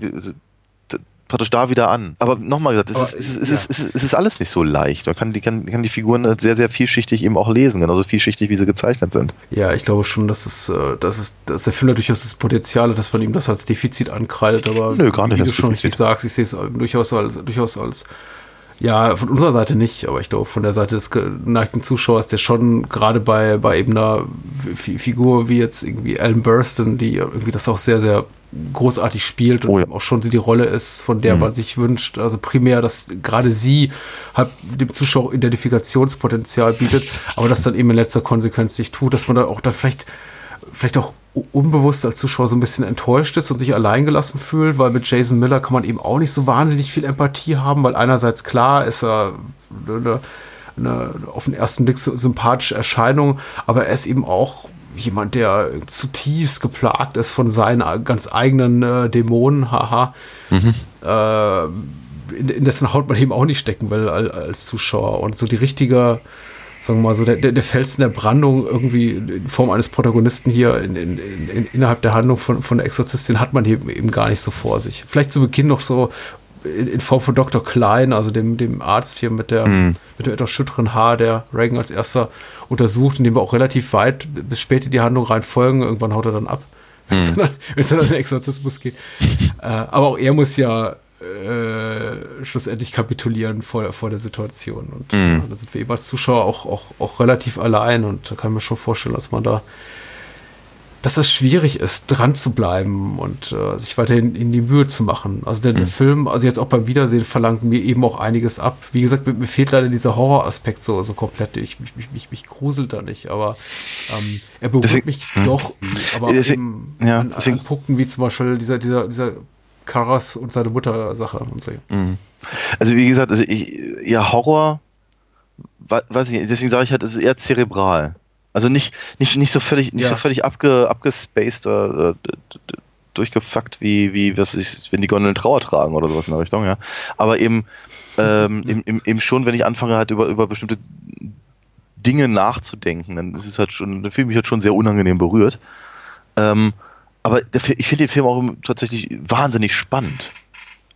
praktisch da wieder an. Aber nochmal gesagt, es, ist, es, ist, es, ist, es, alles nicht so leicht. Man kann die, kann, kann die Figuren halt sehr, sehr vielschichtig eben auch lesen, genauso vielschichtig, wie sie gezeichnet sind. Ja, ich glaube schon, dass es, äh, dass es, dass der Film durchaus das Potenzial hat, dass man ihm das als Defizit ankreidet, aber Nö, gar nicht wie du schon richtig sagst, ich sehe es durchaus als, durchaus als, ja, von unserer Seite nicht, aber ich glaube von der Seite des geneigten Zuschauers, der schon gerade bei, bei eben einer Figur wie jetzt irgendwie Alan Burstyn, die irgendwie das auch sehr, sehr großartig spielt und Oh ja. auch schon sie die Rolle ist, von der Mhm. man sich wünscht, also primär, dass gerade sie halt dem Zuschauer Identifikationspotenzial bietet, aber das dann eben in letzter Konsequenz nicht tut, dass man da auch dann vielleicht, vielleicht auch unbewusst als Zuschauer so ein bisschen enttäuscht ist und sich alleingelassen fühlt, weil mit Jason Miller kann man eben auch nicht so wahnsinnig viel Empathie haben, weil einerseits klar ist er eine, eine auf den ersten Blick so sympathische Erscheinung, aber er ist eben auch jemand, der zutiefst geplagt ist von seinen ganz eigenen äh, Dämonen, haha. Äh, in, in dessen Haut man eben auch nicht stecken will als, als Zuschauer. Und so die richtige, sagen wir mal so, der, der, Felsen der Brandung irgendwie in Form eines Protagonisten hier in, in, innerhalb der Handlung von, von der Exorzistin hat man eben, eben gar nicht so vor sich. Vielleicht zu Beginn noch so in, Form von Dr. Klein, also dem, dem Arzt hier mit der, Mhm. mit dem etwas schütteren Haar, der Reagan als erster untersucht, indem wir auch relativ weit bis spät in die Handlung rein folgen. Irgendwann haut er dann ab, wenn es dann, wenn's dann in den Exorzismus geht. äh, aber auch er muss ja äh, schlussendlich kapitulieren vor, vor der Situation. Und Mhm. äh, da sind wir eben als Zuschauer auch, auch, auch relativ allein und da kann ich mir schon vorstellen, dass man da dass das schwierig ist, dran zu bleiben und äh, sich weiterhin in die Mühe zu machen. Also der, der Film, also jetzt auch beim Wiedersehen, verlangt mir eben auch einiges ab. Wie gesagt, mir, mir fehlt leider dieser Horroraspekt so, so komplett. Ich, mich, mich, mich, mich gruselt da nicht, aber ähm, er berührt Deswegen- mich hm. doch, aber Deswegen- eben ja, an, an Punkten wie zum Beispiel dieser, dieser, dieser Karas und seine Mutter Sache und so. Mhm. Also wie gesagt, also ich, ja, Horror, weiß ich nicht, deswegen sage ich halt, es ist eher zerebral. Also nicht, nicht, nicht so völlig, nicht Ja. so völlig abge, abgespaced oder durchgefuckt wie, wie, was ich, wenn die Gondeln Trauer tragen oder sowas in der Richtung, ja. Aber eben, ähm, eben, eben, eben schon, wenn ich anfange halt über, über bestimmte Dinge nachzudenken, dann ist es halt schon, dann fühle ich mich halt schon sehr unangenehm berührt. Ähm, aber ich finde den Film auch tatsächlich wahnsinnig spannend.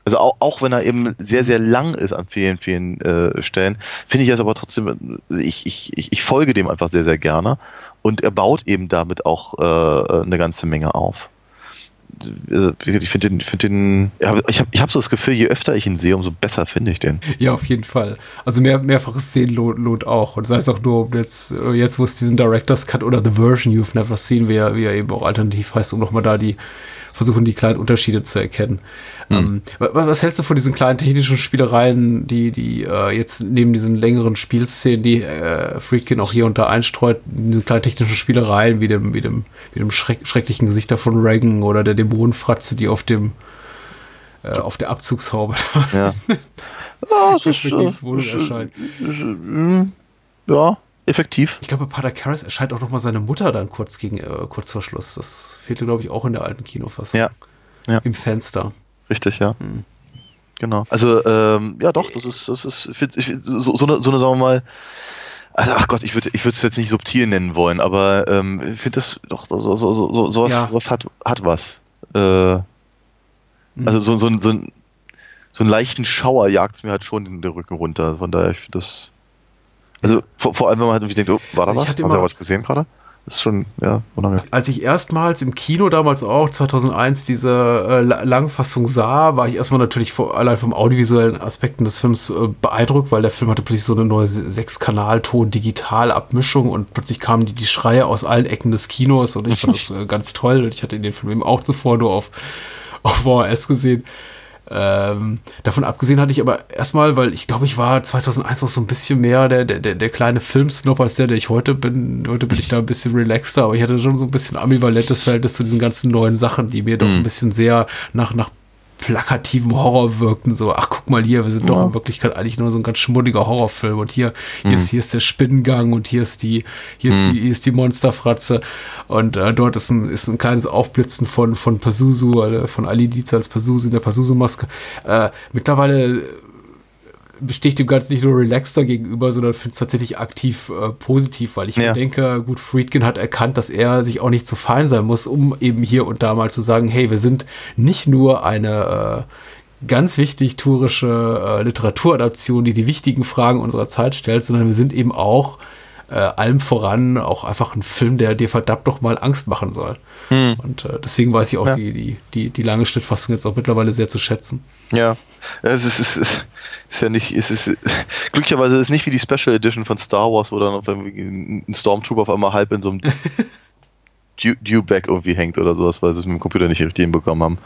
Also auch, auch wenn er eben sehr, sehr lang ist an vielen, vielen äh, Stellen, finde ich es aber trotzdem, ich, ich, ich, folge dem einfach sehr, sehr gerne und er baut eben damit auch äh, eine ganze Menge auf. Also, ich finde den, ich finde den, ich habe ich hab so das Gefühl, je öfter ich ihn sehe, umso besser finde ich den. Ja, auf jeden Fall. Also mehr, mehrfaches Sehen lohnt, lohnt auch. Und sei es auch nur, jetzt, äh, jetzt wo es diesen Director's Cut oder The Version You've Never Seen, wie er, wie er eben auch alternativ heißt, um nochmal da die, versuchen die kleinen Unterschiede zu erkennen. Ähm, wa- was, hältst du von diesen kleinen technischen Spielereien, die, die äh, jetzt neben diesen längeren Spielszenen, die äh, Freakin auch hier und da einstreut, diese kleinen technischen Spielereien wie dem, wie dem, wie dem schreck, schrecklichen Gesichter von Reagan oder der Dämonenfratze, die auf dem äh, auf der Abzugshaube Ja. ja, es ist, Schreckliches äh, es ist, erscheint. mm, ja, effektiv. Ich glaube, Pater Karras erscheint auch noch mal seine Mutter dann kurz gegen äh, kurz vor Schluss. Das fehlte, glaube ich, auch in der alten Kinofassung. Ja. Ja. Im Fenster. Richtig, ja. Hm. Genau. Also, ähm, ja doch, das ist, das ist, ich ich so, so, eine, so eine, sagen wir mal, also, ach Gott, ich würde ich würde es jetzt nicht subtil nennen wollen, aber ähm, ich finde das doch, so, so, so, so, sowas, Ja. sowas hat, hat was. Äh, Mhm. also so, so, ein- so, ein, so einen leichten Schauer jagt es mir halt schon in den Rücken runter. Von daher, ich finde das. Also vor, vor allem, wenn man halt irgendwie denkt, oh, war da Also was? Hatte er immer- was gesehen gerade? Ist schon, ja, unangenehm. Als ich erstmals im Kino damals auch, 2001, diese äh, La- Langfassung sah, war ich erstmal natürlich vor, allein vom audiovisuellen Aspekten des Films äh, beeindruckt, weil der Film hatte plötzlich so eine neue Sechs-Kanal-Ton-Digital-Abmischung und plötzlich kamen die, die Schreie aus allen Ecken des Kinos und ich fand das äh, ganz toll und ich hatte den Film eben auch zuvor nur auf, auf VHS gesehen. Ähm, davon abgesehen hatte ich aber erstmal, weil ich glaube, ich war 2001 noch so ein bisschen mehr der, der, der, der kleine Filmsnob als der, der ich heute bin. Heute bin ich da ein bisschen relaxter, aber ich hatte schon so ein bisschen ambivalentes Verhältnis zu diesen ganzen neuen Sachen, die mir doch ein bisschen sehr nach, nach plakativem Horror wirkten. So, ach, guck mal hier, wir sind doch in Wirklichkeit eigentlich nur so ein ganz schmuddeliger Horrorfilm. Und hier, hier, ist, hier ist der Spinnengang und hier ist die, hier ist die, hier ist die Monsterfratze. Und äh, dort ist ein, ist ein kleines Aufblitzen von, von Pazuzu, äh, von Ali Dietz als Pazuzu in der Pazuzu-Maske. Äh, mittlerweile bestehe ich dem Ganzen nicht nur relaxter gegenüber, sondern finde es tatsächlich aktiv äh, positiv, weil ich Ja. mir denke, gut, Friedkin hat erkannt, dass er sich auch nicht zu fein sein muss, um eben hier und da mal zu sagen, hey, wir sind nicht nur eine äh, ganz wichtig tourische äh, Literaturadaption, die die wichtigen Fragen unserer Zeit stellt, sondern wir sind eben auch äh, allem voran auch einfach ein Film, der dir verdammt doch mal Angst machen soll. Und äh, deswegen weiß ich auch Ja. die, die, die, die lange Schnittfassung jetzt auch mittlerweile sehr zu schätzen. Ja, es ist, es ist, ist ja nicht, es ist, glücklicherweise ist es nicht wie die Special Edition von Star Wars, wo dann auf ein Stormtrooper auf einmal halb in so einem Dewback irgendwie hängt oder sowas, weil sie es mit dem Computer nicht richtig hinbekommen haben.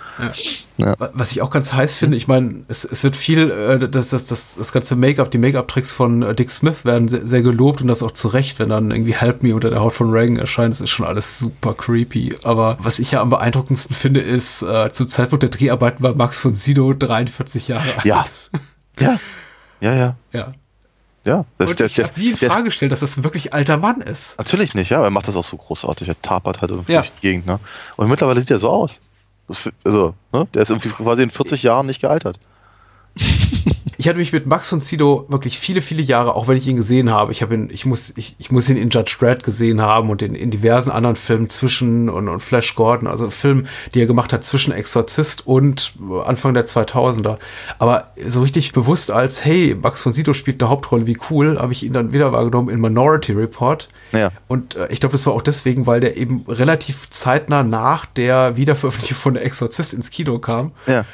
Ja. Wa- Was ich auch ganz heiß finde, ich meine, es, es wird viel, äh, das, das, das, das ganze Make-up, die Make-up-Tricks von äh, Dick Smith werden sehr, sehr gelobt und das auch zu Recht, wenn dann irgendwie Help Me unter der Haut von Reagan erscheint, das ist schon alles super creepy. Aber was ich ja am beeindruckendsten finde, ist, äh, zum Zeitpunkt der Dreharbeiten war Max von Sydow 43 Jahre alt. Ja. Ja. Ja, ja. ja. Ja. Das, Und das, ich das, habe nie in Frage gestellt, dass das ein wirklich alter Mann ist. natürlich nicht, ja, aber er macht das auch so großartig. Er tapert halt irgendwie Ja. durch die Gegend, ne? Und mittlerweile sieht er so aus. Also, ne? Der ist irgendwie quasi in 40 Jahren nicht gealtert. Ich hatte mich mit Max von Sydow wirklich viele, viele Jahre, auch wenn ich ihn gesehen habe, ich habe ihn, ich muss, ich, ich muss ihn in Judge Dredd gesehen haben und in, in diversen anderen Filmen zwischen und, und Flash Gordon, also Filmen, die er gemacht hat zwischen Exorzist und Anfang der 2000er. Aber so richtig bewusst als, hey, Max von Sydow spielt eine Hauptrolle, wie cool, habe ich ihn dann wieder wahrgenommen in Minority Report. Ja. Und äh, ich glaube, das war auch deswegen, weil der eben relativ zeitnah nach der Wiederveröffentlichung von Der Exorzist ins Kino kam. Ja.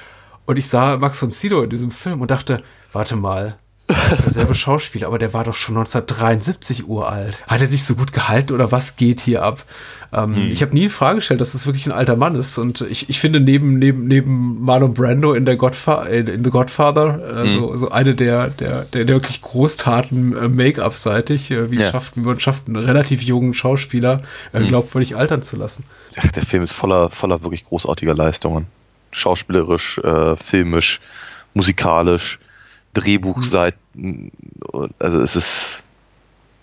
Und ich sah Max von Sydow in diesem Film und dachte, warte mal, das ist derselbe Schauspieler, aber der war doch schon 1973 uralt. Hat er sich so gut gehalten oder was geht hier ab? Ähm, Ich habe nie in Frage gestellt, dass das wirklich ein alter Mann ist. Und ich, ich finde neben, neben, neben Marlon Brando in, der Godfa in, in The Godfather äh, so, so eine der, der, der, der wirklich Großtaten äh, Make-up-seitig, äh, wie, Ja. schafft, wie man schafft, einen relativ jungen Schauspieler äh, glaubwürdig altern zu lassen. Ach, der Film ist voller, voller wirklich großartiger Leistungen. Schauspielerisch, äh, filmisch, musikalisch, Drehbuchseiten. Also es ist.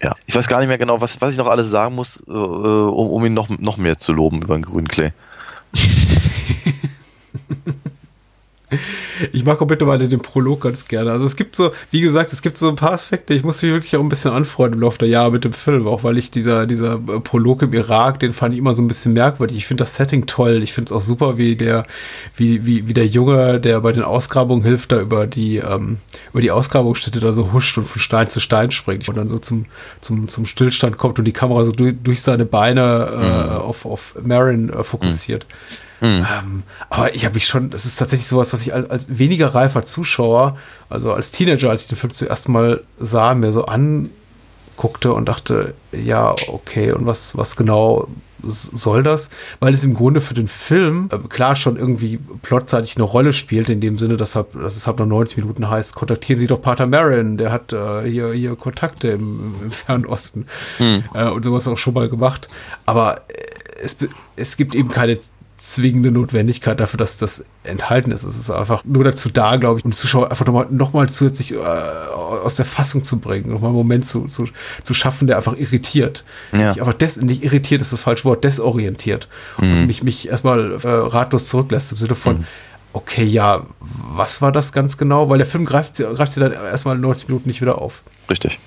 Ja, ich weiß gar nicht mehr genau, was, was ich noch alles sagen muss, äh, um, um ihn noch, noch mehr zu loben über den grünen Klee. Ich mag auch mittlerweile den Prolog ganz gerne. Also es gibt so, wie gesagt, es gibt so ein paar Aspekte. Ich muss mich wirklich auch ein bisschen anfreunden im Laufe der Jahre mit dem Film, auch weil ich dieser, dieser Prolog im Irak, den fand ich immer so ein bisschen merkwürdig. Ich finde das Setting toll. Ich finde es auch super, wie der, wie, wie, wie der Junge, der bei den Ausgrabungen hilft, da über die, ähm, über die Ausgrabungsstätte da so huscht und von Stein zu Stein springt und dann so zum, zum, zum Stillstand kommt und die Kamera so durch, durch seine Beine äh, auf, auf Marin äh, fokussiert. Ähm, aber ich habe mich schon, das ist tatsächlich sowas, was ich als, als weniger reifer Zuschauer, also als Teenager, als ich den Film zuerst mal sah, mir so anguckte und dachte, ja, okay, und was, was genau soll das? Weil es im Grunde für den Film ähm, klar schon irgendwie plotseitig eine Rolle spielt, in dem Sinne, dass, er, dass es halt noch 90 Minuten heißt, kontaktieren Sie doch Pater Marin, der hat äh, hier, hier Kontakte im, im Fernen Osten äh, und sowas auch schon mal gemacht. Aber äh, es, es gibt eben keine zwingende Notwendigkeit dafür, dass das enthalten ist. Es ist einfach nur dazu da, glaube ich, um Zuschauer einfach nochmal noch mal zusätzlich äh, aus der Fassung zu bringen, nochmal einen Moment zu, zu, zu schaffen, der einfach irritiert. Ja. Nicht einfach des, nicht irritiert ist das falsche Wort, desorientiert. Und mich, mich erstmal äh, ratlos zurücklässt im Sinne von, okay, ja, was war das ganz genau? Weil der Film greift, sie- greift sie dann erstmal 90 Minuten nicht wieder auf. Richtig.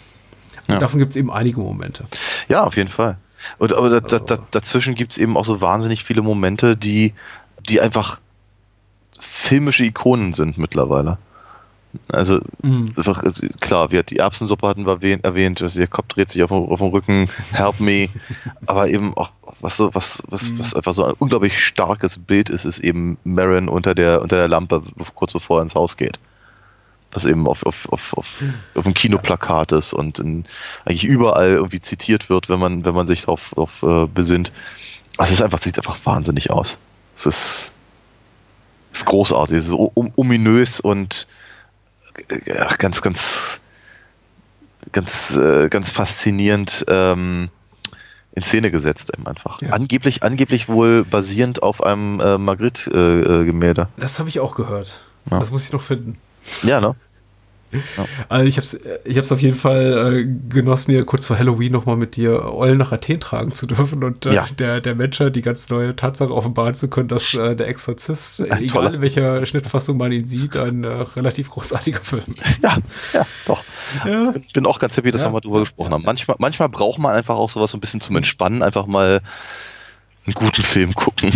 Ja. Davon gibt es eben einige Momente. Ja, auf jeden Fall. Und, aber da, da, da, dazwischen gibt es eben auch so wahnsinnig viele Momente, die, die einfach filmische Ikonen sind mittlerweile. Also, Mhm. einfach, also klar, wir, die Erbsensuppe hatten wir erwähnt, erwähnt also der Kopf dreht sich auf, dem- auf dem Rücken, help me. Aber eben auch, was so, was, was, was einfach so ein unglaublich starkes Bild ist, ist eben Marin unter der, unter der Lampe, kurz bevor er ins Haus geht. Was eben auf, auf, auf, auf, auf dem Kinoplakat ist und in, eigentlich überall irgendwie zitiert wird, wenn man, wenn man sich darauf auf, äh, besinnt. Also es ist einfach, sieht einfach wahnsinnig aus. Es ist, ist großartig, es ist so um, ominös und äh, ganz, ganz, ganz, äh, ganz faszinierend ähm, in Szene gesetzt eben einfach. Ja. Angeblich, angeblich wohl basierend auf einem äh, Magritte-Gemälde. Das habe ich auch gehört. Ja. Das muss ich noch finden. Ja, ne? Also ich hab's, ich hab's auf jeden Fall äh, genossen, hier kurz vor Halloween nochmal mit dir Eulen nach Athen tragen zu dürfen und äh, Ja. der, der Menschheit die ganz neue Tatsache offenbaren zu können, dass äh, der Exorzist, Ein egal in welcher Schnittfassung man ihn sieht, ein äh, relativ großartiger Film ist. Ja, ja, doch. Ja. Ich bin auch ganz happy, dass Ja. wir mal drüber gesprochen haben. Manchmal, manchmal braucht man einfach auch sowas so ein bisschen zum Entspannen, einfach mal einen guten Film gucken.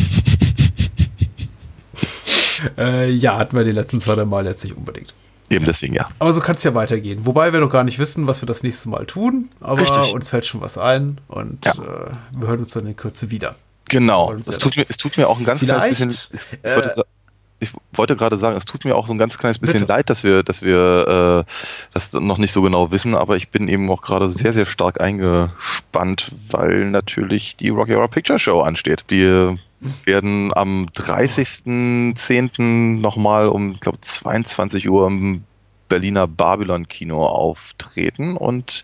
Äh, ja, hatten wir die letzten zwei, drei Mal jetzt nicht unbedingt. Eben deswegen, ja. Aber so kann es ja weitergehen. Wobei wir noch gar nicht wissen, was wir das nächste Mal tun. Aber Richtig. uns fällt schon was ein und Ja. äh, wir hören uns dann in Kürze wieder. Genau. Es tut, mir, es tut mir auch ein ganz kleines bisschen. es- äh, ich wollte gerade sagen, es tut mir auch so ein ganz kleines bisschen Bitte. leid, dass wir, dass wir äh, das noch nicht so genau wissen, aber ich bin eben auch gerade sehr, sehr stark eingespannt, weil natürlich die Rocky Horror Picture Show ansteht. Wir werden am 30.10. nochmal um, ich glaube, 22 Uhr im Berliner Babylon-Kino auftreten und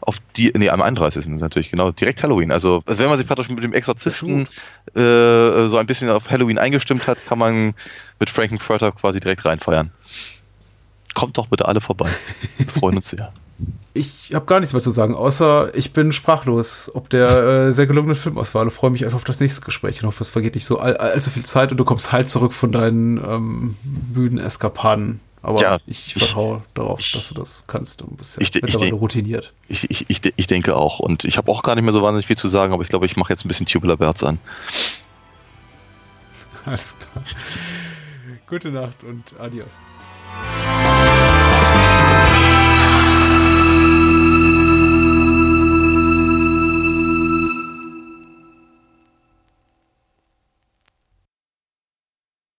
auf die, nee, am 31. ist natürlich, genau, direkt Halloween. Also, also wenn man sich praktisch mit dem Exorzisten äh, so ein bisschen auf Halloween eingestimmt hat, kann man mit Frankenfurter quasi direkt reinfeiern. Kommt doch bitte alle vorbei. Wir freuen uns sehr. Ich habe gar nichts mehr zu sagen, außer ich bin sprachlos ob der äh, sehr gelungenen Filmauswahl und freue mich einfach auf das nächste Gespräch. Ich hoffe, es vergeht nicht so all, allzu viel Zeit und du kommst halt zurück von deinen ähm, müden Eskapaden. Aber Ja, ich, ich- vertraue darauf, ich- dass du das kannst. Du bist ja ich ich mittlerweile de- routiniert. Ich, ich, ich, ich denke auch. Und ich habe auch gar nicht mehr so wahnsinnig viel zu sagen, aber ich glaube, ich mache jetzt ein bisschen Tubular Berz an. Alles klar. Gute Nacht und adios.